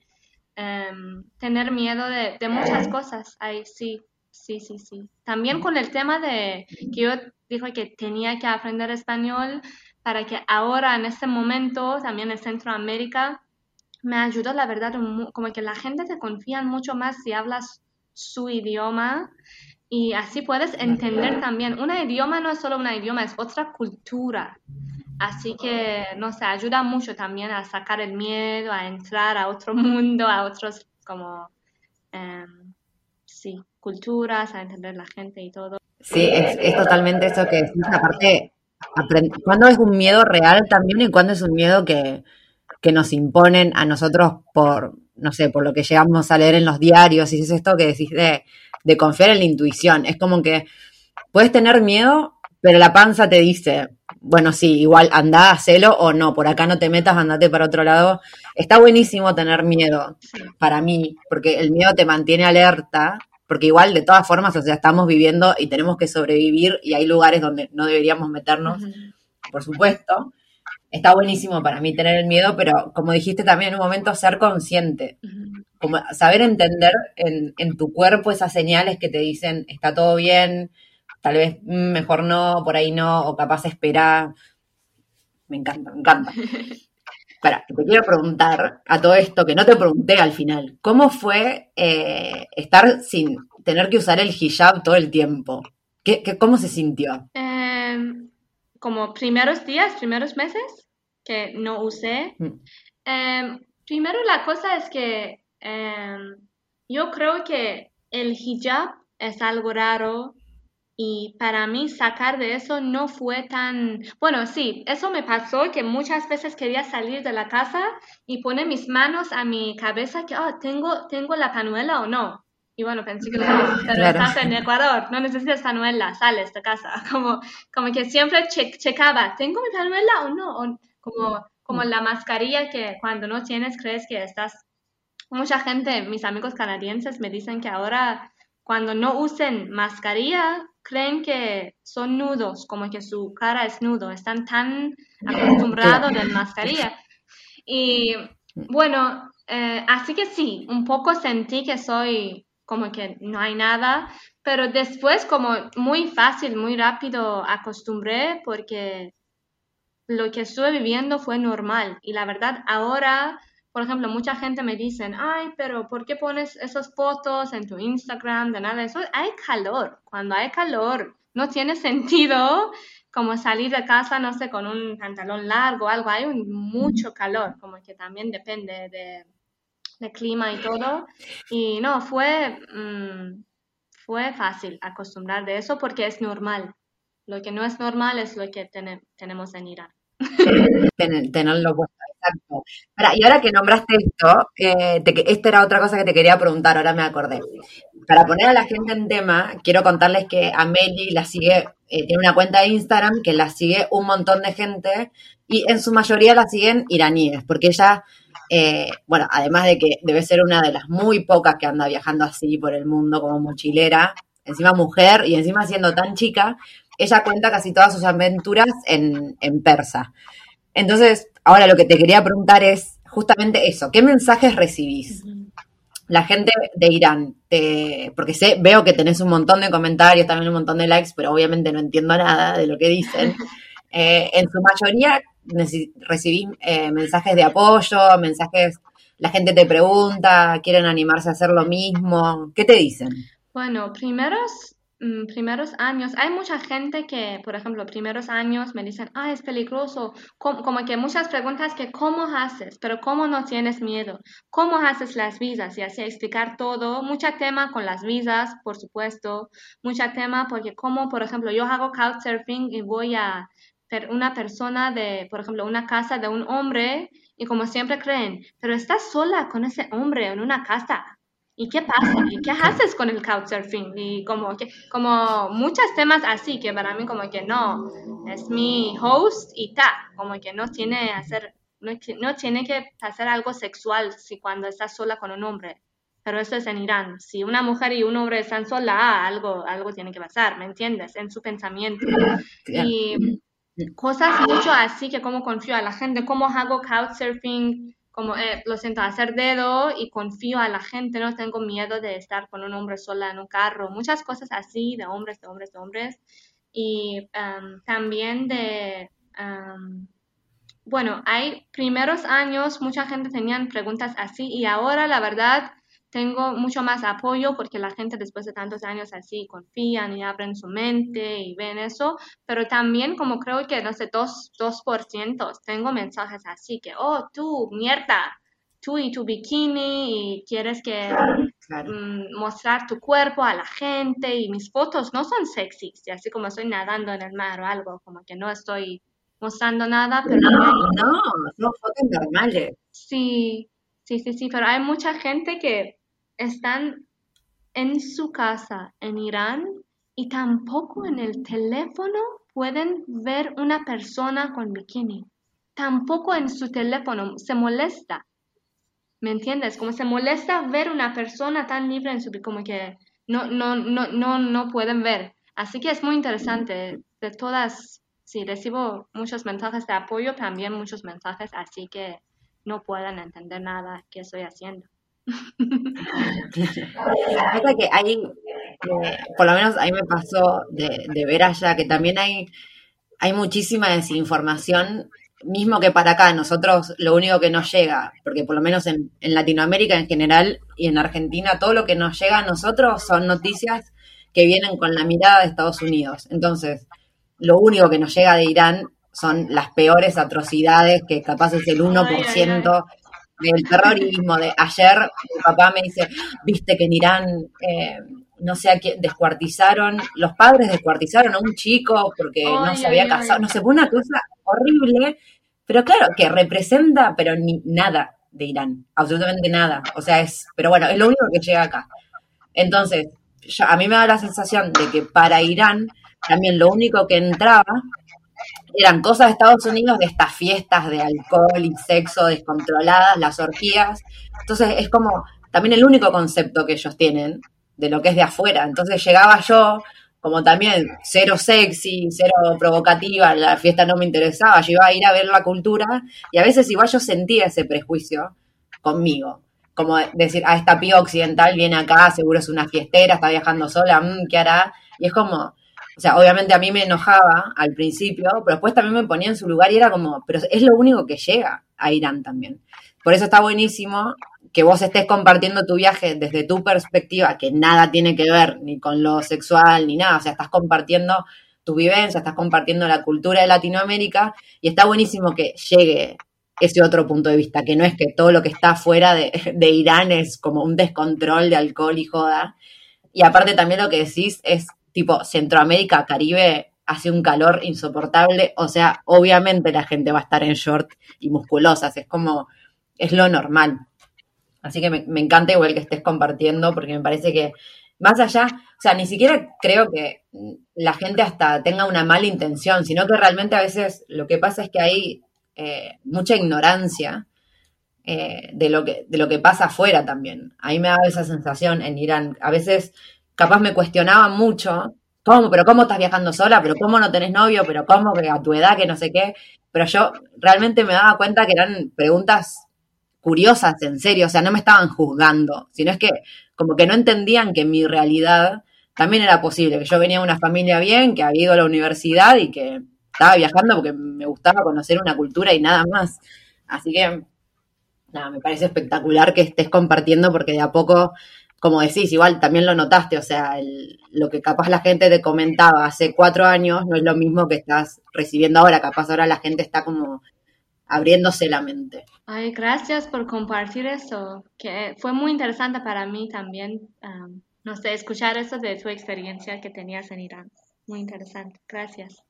S2: Em, tener miedo de, de muchas cosas. Ahí sí, sí, sí, sí. También con el tema de que yo dijo que tenía que aprender español para que ahora, en este momento, también en Centroamérica, me ayudó, la verdad, como que la gente te confía mucho más si hablas su idioma y así puedes entender también. Un idioma no es solo un idioma, es otra cultura. Así que, no sé, ayuda mucho también a sacar el miedo, a entrar a otro mundo, a otros como, em, sí, culturas, a entender la gente y todo.
S1: Sí, es, totalmente eso que decís. Aparte, cuando es un miedo real también y cuando es un miedo que, que nos imponen a nosotros por, no sé, por lo que llegamos a leer en los diarios, y es esto que decís de, de confiar en la intuición. Es como que puedes tener miedo, pero la panza te dice, bueno, sí, igual anda, hacelo o no, por acá no te metas, andate para otro lado. Está buenísimo tener miedo para mí, porque el miedo te mantiene alerta, porque igual de todas formas, o sea, estamos viviendo y tenemos que sobrevivir y hay lugares donde no deberíamos meternos, por supuesto, está buenísimo para mí tener el miedo, pero como dijiste también en un momento, ser consciente, como saber entender en, en, tu cuerpo esas señales que te dicen está todo bien, tal vez mm, mejor no, por ahí no, o capaz esperar. Me encanta, me encanta. Para, te quiero preguntar a todo esto, que no te pregunté al final, ¿cómo fue eh, estar sin tener que usar el hijab todo el tiempo? ¿Qué, qué cómo se sintió?
S2: Em, como primeros días, primeros meses que no usé. Mm. Em, primero la cosa es que em, yo creo que el hijab es algo raro y para mí sacar de eso no fue tan... Bueno, sí, eso me pasó que muchas veces quería salir de la casa y poner mis manos a mi cabeza que, oh, ¿tengo, ¿tengo la panuela o no? Y bueno, pensé que estás en Ecuador, no necesitas panuela, sales de casa. Como, como que siempre checaba, ¿tengo mi panuela o no? como, como la mascarilla que cuando no tienes crees que estás... Mucha gente, mis amigos canadienses me dicen que ahora cuando no usen mascarilla, creen que son nudos, como que su cara es nudo, están tan acostumbrados a la mascarilla. Y bueno, eh, así que sí, un poco sentí que soy como que no hay nada, pero después como muy fácil, muy rápido acostumbré porque lo que estuve viviendo fue normal. Y la verdad ahora, por ejemplo, mucha gente me dice, ay, pero ¿por qué pones esas fotos en tu Instagram de nada eso? Hay calor, cuando hay calor no tiene sentido como salir de casa, no sé, con un pantalón largo o algo, hay mucho calor, como que también depende de, clima y todo. Y no, fue, mm, fue fácil acostumbrar de eso porque es normal. Lo que no es normal es lo que tenemos en Irán.
S1: tenerlo exacto. y ahora que nombraste esto, eh, esta era otra cosa que te quería preguntar, ahora me acordé. Para poner a la gente en tema, quiero contarles que Amelie la sigue, eh, tiene una cuenta de Instagram que la sigue un montón de gente y en su mayoría la siguen iraníes, porque ella, eh, bueno, además de que debe ser una de las muy pocas que anda viajando así por el mundo como mochilera, encima mujer y encima siendo tan chica, ella cuenta casi todas sus aventuras en, persa. Entonces, ahora lo que te quería preguntar es justamente eso, ¿qué mensajes recibís? La gente de Irán, porque sé, veo que tenés un montón de comentarios, también un montón de likes, pero obviamente no entiendo nada de lo que dicen. Eh, en su mayoría recibís eh, mensajes de apoyo, mensajes, la gente te pregunta, quieren animarse a hacer lo mismo, ¿qué te dicen?
S2: Bueno, primeros Mm, primeros años, hay mucha gente que, por ejemplo, primeros años me dicen, ah, es peligroso, como, que muchas preguntas que cómo haces, pero cómo no tienes miedo, cómo haces las visas y así explicar todo, mucha tema con las visas, por supuesto, mucha tema porque como, por ejemplo, yo hago couchsurfing y voy a una persona de, por ejemplo, una casa de un hombre y como siempre creen, pero estás sola con ese hombre en una casa, ¿Y qué pasa? ¿Y qué haces con el couchsurfing? Y como que, como muchos temas así que para mí como que no, es mi host y ta, como que no tiene hacer, no, no tiene que hacer algo sexual si cuando estás sola con un hombre. Pero eso es en Irán. Si una mujer y un hombre están sola, algo, algo tiene que pasar, ¿me entiendes? En su pensamiento. Y cosas mucho así que como confío a la gente, cómo hago couchsurfing, como eh, lo siento, hacer dedo y confío a la gente, no tengo miedo de estar con un hombre sola en un carro, muchas cosas así de hombres, de hombres, de hombres. Y em, también de, em, bueno, hay primeros años, mucha gente tenían preguntas así y ahora la verdad tengo mucho más apoyo porque la gente después de tantos años así confían y abren su mente y ven eso, pero también como creo que, no sé, 2%, 2% tengo mensajes así que, oh, tú, mierda, tú y tu bikini y quieres que mm, mostrar tu cuerpo a la gente y mis fotos no son sexys, y así como estoy nadando en el mar o algo, como que no estoy mostrando nada, pero...
S1: No, no, no fotos normales.
S2: Sí, sí, sí, sí, pero hay mucha gente que están en su casa en Irán y tampoco en el teléfono pueden ver una persona con bikini. Tampoco en su teléfono se molesta. ¿Me entiendes? Como se molesta ver una persona tan libre en su como que no, no, no, no, no pueden ver. Así que es muy interesante. De todas, sí, recibo muchos mensajes de apoyo, también muchos mensajes, así que no pueden entender nada que estoy haciendo
S1: que hay, eh, por lo menos a mí me pasó de, ver allá que también hay, hay muchísima desinformación, mismo que para acá, nosotros lo único que nos llega, porque por lo menos en, en Latinoamérica en general y en Argentina, todo lo que nos llega a nosotros son noticias que vienen con la mirada de Estados Unidos. Entonces, lo único que nos llega de Irán son las peores atrocidades, que capaz es el 1% del terrorismo, de ayer mi papá me dice, viste que en Irán, eh, no sé a quién, descuartizaron, los padres descuartizaron a un chico porque no se había casado, no sé, fue una cosa horrible, pero claro, que representa, pero ni nada de Irán, absolutamente nada, o sea, es, pero bueno, es lo único que llega acá. Entonces, a mí me da la sensación de que para Irán también lo único que entraba eran cosas de Estados Unidos de estas fiestas de alcohol y sexo descontroladas, las orgías. Entonces es como también el único concepto que ellos tienen de lo que es de afuera. Entonces llegaba yo como también cero sexy, cero provocativa, la fiesta no me interesaba, yo iba a ir a ver la cultura y a veces igual yo sentía ese prejuicio conmigo, como decir, ah, esta piba occidental viene acá, seguro es una fiestera, está viajando sola, mmm, ¿qué hará? Y es como, o sea, obviamente a mí me enojaba al principio, pero después también me ponía en su lugar y era como, pero es lo único que llega a Irán también. Por eso está buenísimo que vos estés compartiendo tu viaje desde tu perspectiva, que nada tiene que ver ni con lo sexual ni nada, o sea, estás compartiendo tu vivencia, estás compartiendo la cultura de Latinoamérica y está buenísimo que llegue ese otro punto de vista, que no es que todo lo que está fuera de, de Irán es como un descontrol de alcohol y joda. Y aparte también lo que decís es tipo Centroamérica, Caribe, hace un calor insoportable, o sea, obviamente la gente va a estar en short y musculosas, es como, es lo normal. Así que me, encanta igual que estés compartiendo, porque me parece que más allá, o sea, ni siquiera creo que la gente hasta tenga una mala intención, sino que realmente a veces lo que pasa es que hay eh, mucha ignorancia eh, de, lo que, de lo que pasa afuera también. A mí me da esa sensación en Irán. A veces capaz me cuestionaba mucho, ¿cómo? ¿Pero cómo estás viajando sola? ¿Pero cómo no tenés novio? ¿Pero cómo? Que a tu edad, que no sé qué. Pero yo realmente me daba cuenta que eran preguntas curiosas, en serio, o sea, no me estaban juzgando, sino es que como que no entendían que mi realidad también era posible, que yo venía de una familia bien, que había ido a la universidad y que estaba viajando porque me gustaba conocer una cultura y nada más. Así que, nada, me parece espectacular que estés compartiendo porque de a poco, como decís, igual también lo notaste, o sea, lo que capaz la gente te comentaba hace cuatro años no es lo mismo que estás recibiendo ahora, capaz ahora la gente está como abriéndose la mente.
S2: Ay, gracias por compartir eso, que fue muy interesante para mí también, no sé, escuchar eso de tu experiencia que tenías en Irán. Muy interesante, gracias.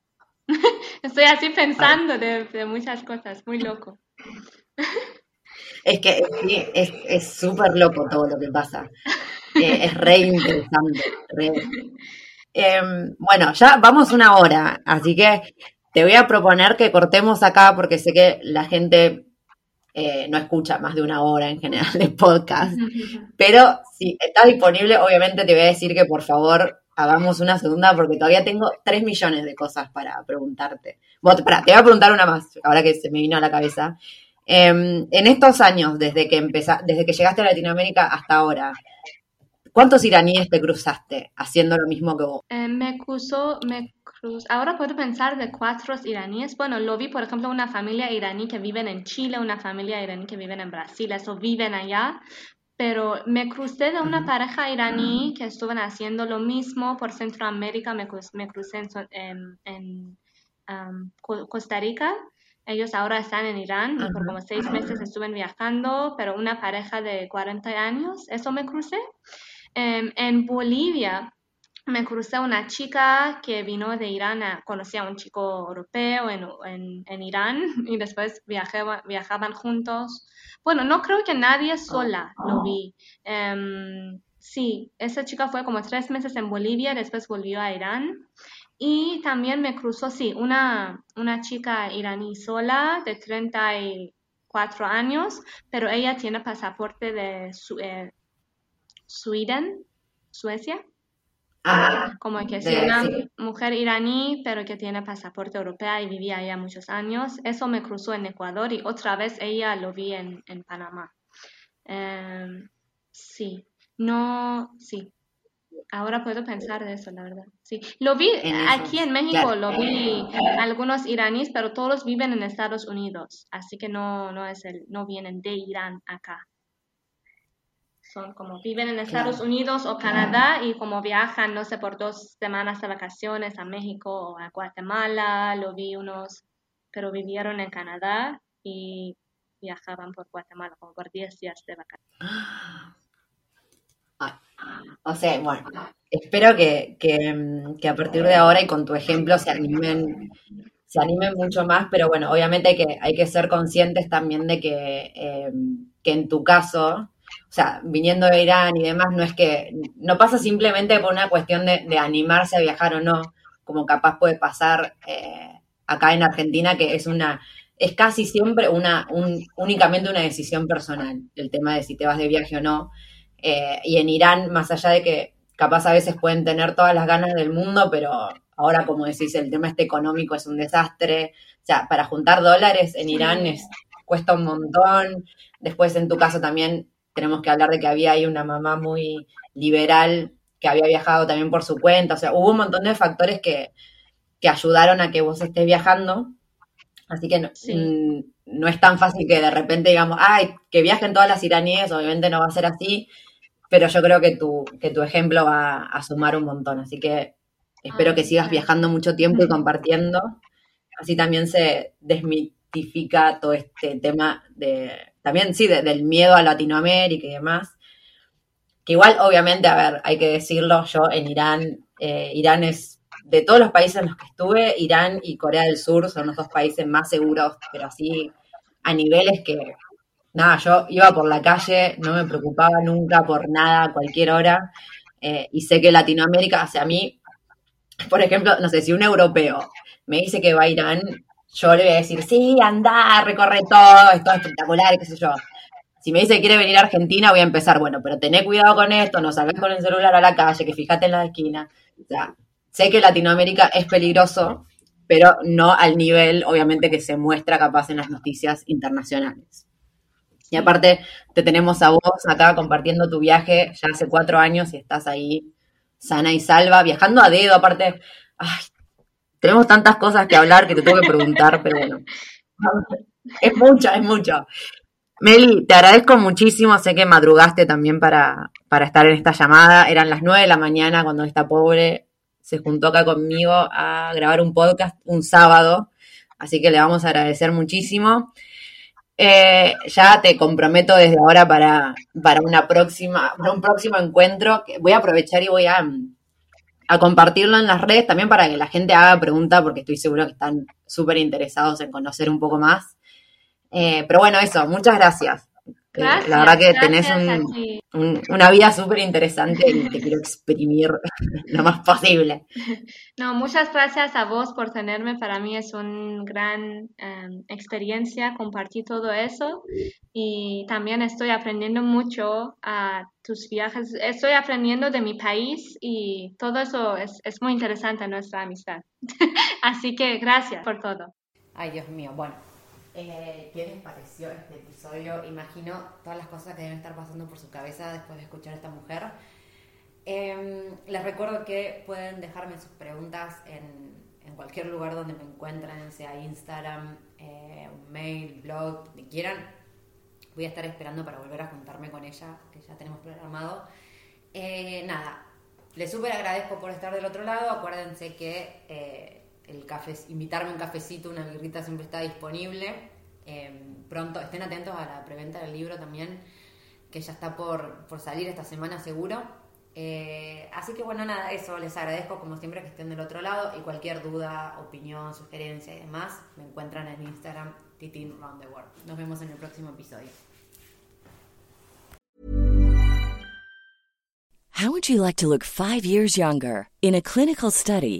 S2: Estoy así pensando de, muchas cosas, muy loco.
S1: Es que es súper loco todo lo que pasa. Eh, es re interesante. Em, bueno, ya vamos una hora, así que te voy a proponer que cortemos acá porque sé que la gente eh, no escucha más de una hora en general de podcast. Pero si está disponible, obviamente te voy a decir que por favor hagamos una segunda porque todavía tengo tres millones de cosas para preguntarte. Te voy a preguntar una más, ahora que se me vino a la cabeza. Em, en estos años, desde que desde que llegaste a Latinoamérica hasta ahora, ¿cuántos iraníes te cruzaste haciendo lo mismo que vos?
S2: Eh, me cruzó, me Ahora puedo pensar de cuatro iraníes. Bueno, lo vi, por ejemplo, una familia iraní que viven en Chile, una familia iraní que viven en Brasil, eso viven allá. Pero me crucé de una pareja iraní que estuvieron haciendo lo mismo por Centroamérica, me, me crucé en, en, um, Costa Rica. Ellos ahora están en Irán y por como seis meses estuvieron viajando, pero una pareja de 40 años, eso me crucé. Em, en Bolivia me crucé una chica que vino de Irán, conocía a un chico europeo en, en, Irán y después viajaban juntos. Bueno, no creo que nadie sola lo vi. Em, sí, esa chica fue como tres meses en Bolivia, después volvió a Irán. Y también me cruzó, sí, una, una chica iraní sola de 34 años, pero ella tiene pasaporte de eh, Sweden, Suecia. Como que es una mujer iraní, pero que tiene pasaporte europeo y vivía allá muchos años. Eso me cruzó en Ecuador y otra vez ella lo vi en, en Panamá. Em, sí, no, sí. Ahora puedo pensar de eso, la verdad. Sí, lo vi aquí en México, lo vi algunos iraníes, pero todos viven en Estados Unidos, así que no, no es el, no vienen de Irán acá. Son como viven en Estados Unidos o Canadá y como viajan, no sé, por dos semanas de vacaciones a México o a Guatemala, lo vi unos, pero vivieron en Canadá y viajaban por Guatemala como por 10 días de vacaciones.
S1: o sea, bueno, espero que, que, a partir de ahora y con tu ejemplo se animen se animen mucho más, pero bueno, obviamente hay que, hay que ser conscientes también de que, eh, que en tu caso, o sea, viniendo de Irán y demás, no es que, no pasa simplemente por una cuestión de, animarse a viajar o no, como capaz puede pasar eh, acá en Argentina, que es una, es casi siempre una, un, únicamente una decisión personal, el tema de si te vas de viaje o no. Eh, y en Irán, más allá de que capaz a veces pueden tener todas las ganas del mundo, pero ahora, como decís, el tema este económico es un desastre. O sea, para juntar dólares en Irán es, cuesta un montón. Después, en tu caso, también tenemos que hablar de que había ahí una mamá muy liberal que había viajado también por su cuenta. O sea, hubo un montón de factores que, que ayudaron a que vos estés viajando. Así que no, mm, no, es tan fácil que de repente digamos, ay, que viajen todas las iraníes, obviamente no va a ser así, pero yo creo que tu, que tu ejemplo va a sumar un montón. Así que espero que sigas viajando mucho tiempo y compartiendo. Así también se desmitifica todo este tema de, también sí, del miedo a Latinoamérica y demás. Que igual, obviamente, a ver, hay que decirlo, yo en Irán, eh, Irán es, de todos los países en los que estuve, Irán y Corea del Sur son los dos países más seguros, pero así a niveles que, nada, yo iba por la calle, no me preocupaba nunca por nada, a cualquier hora, eh, y sé que Latinoamérica, o sea, mí, por ejemplo, no sé, si un europeo me dice que va a Irán, yo le voy a decir, sí, anda, recorre todo, es todo espectacular, qué sé yo si me dice que quiere venir a Argentina, voy a empezar, bueno, pero tené cuidado con esto, no salgas con el celular a la calle, que fíjate en la esquina. O sea, sé que Latinoamérica es peligroso, pero no al nivel, obviamente, que se muestra capaz en las noticias internacionales. Y aparte, te tenemos a vos acá compartiendo tu viaje ya hace cuatro años y estás ahí sana y salva, viajando a dedo, aparte, ay, tenemos tantas cosas que hablar que te tengo que preguntar, pero bueno, es mucho, es mucho. Meli, te agradezco muchísimo. Sé que madrugaste también para, para estar en esta llamada. Eran las nueve de la mañana cuando esta pobre se juntó acá conmigo a grabar un podcast un sábado. Así que le vamos a agradecer muchísimo. Eh, ya te comprometo desde ahora para, para una próxima, para un próximo encuentro. Voy a aprovechar y voy a, a compartirlo en las redes también para que la gente haga preguntas, porque estoy seguro que están súper interesados en conocer un poco más. Eh, pero bueno, eso, muchas gracias. Eh, la verdad que tenés una vida súper interesante y te quiero exprimir lo más posible.
S2: No, muchas gracias a vos por tenerme. Para mí es una gran em, experiencia compartir todo eso y también estoy aprendiendo mucho a tus viajes. Estoy aprendiendo de mi país y todo eso es, es muy interesante nuestra amistad. Así que gracias por todo.
S4: Ay, Dios mío. Bueno, eh, ¿Qué les pareció este episodio? Imagino todas las cosas que deben estar pasando por su cabeza después de escuchar a esta mujer. Em, les recuerdo que pueden dejarme sus preguntas en, cualquier lugar donde me encuentren, sea Instagram, eh, mail, blog, donde quieran. Voy a estar esperando para volver a juntarme con ella, que ya tenemos programado. Eh, nada, les súper agradezco por estar del otro lado. Acuérdense que el café, invitarme un cafecito, una birrita siempre está disponible. Em, pronto, estén atentos a la preventa del libro también, que ya está por, salir esta semana seguro. Eh, así que bueno, nada, eso, les agradezco como siempre que estén del otro lado y cualquier duda, opinión, sugerencia y demás, me encuentran en Instagram, Titin Round the World. Nos vemos en el próximo episodio.
S5: How would you like to look five years younger? In a clinical study,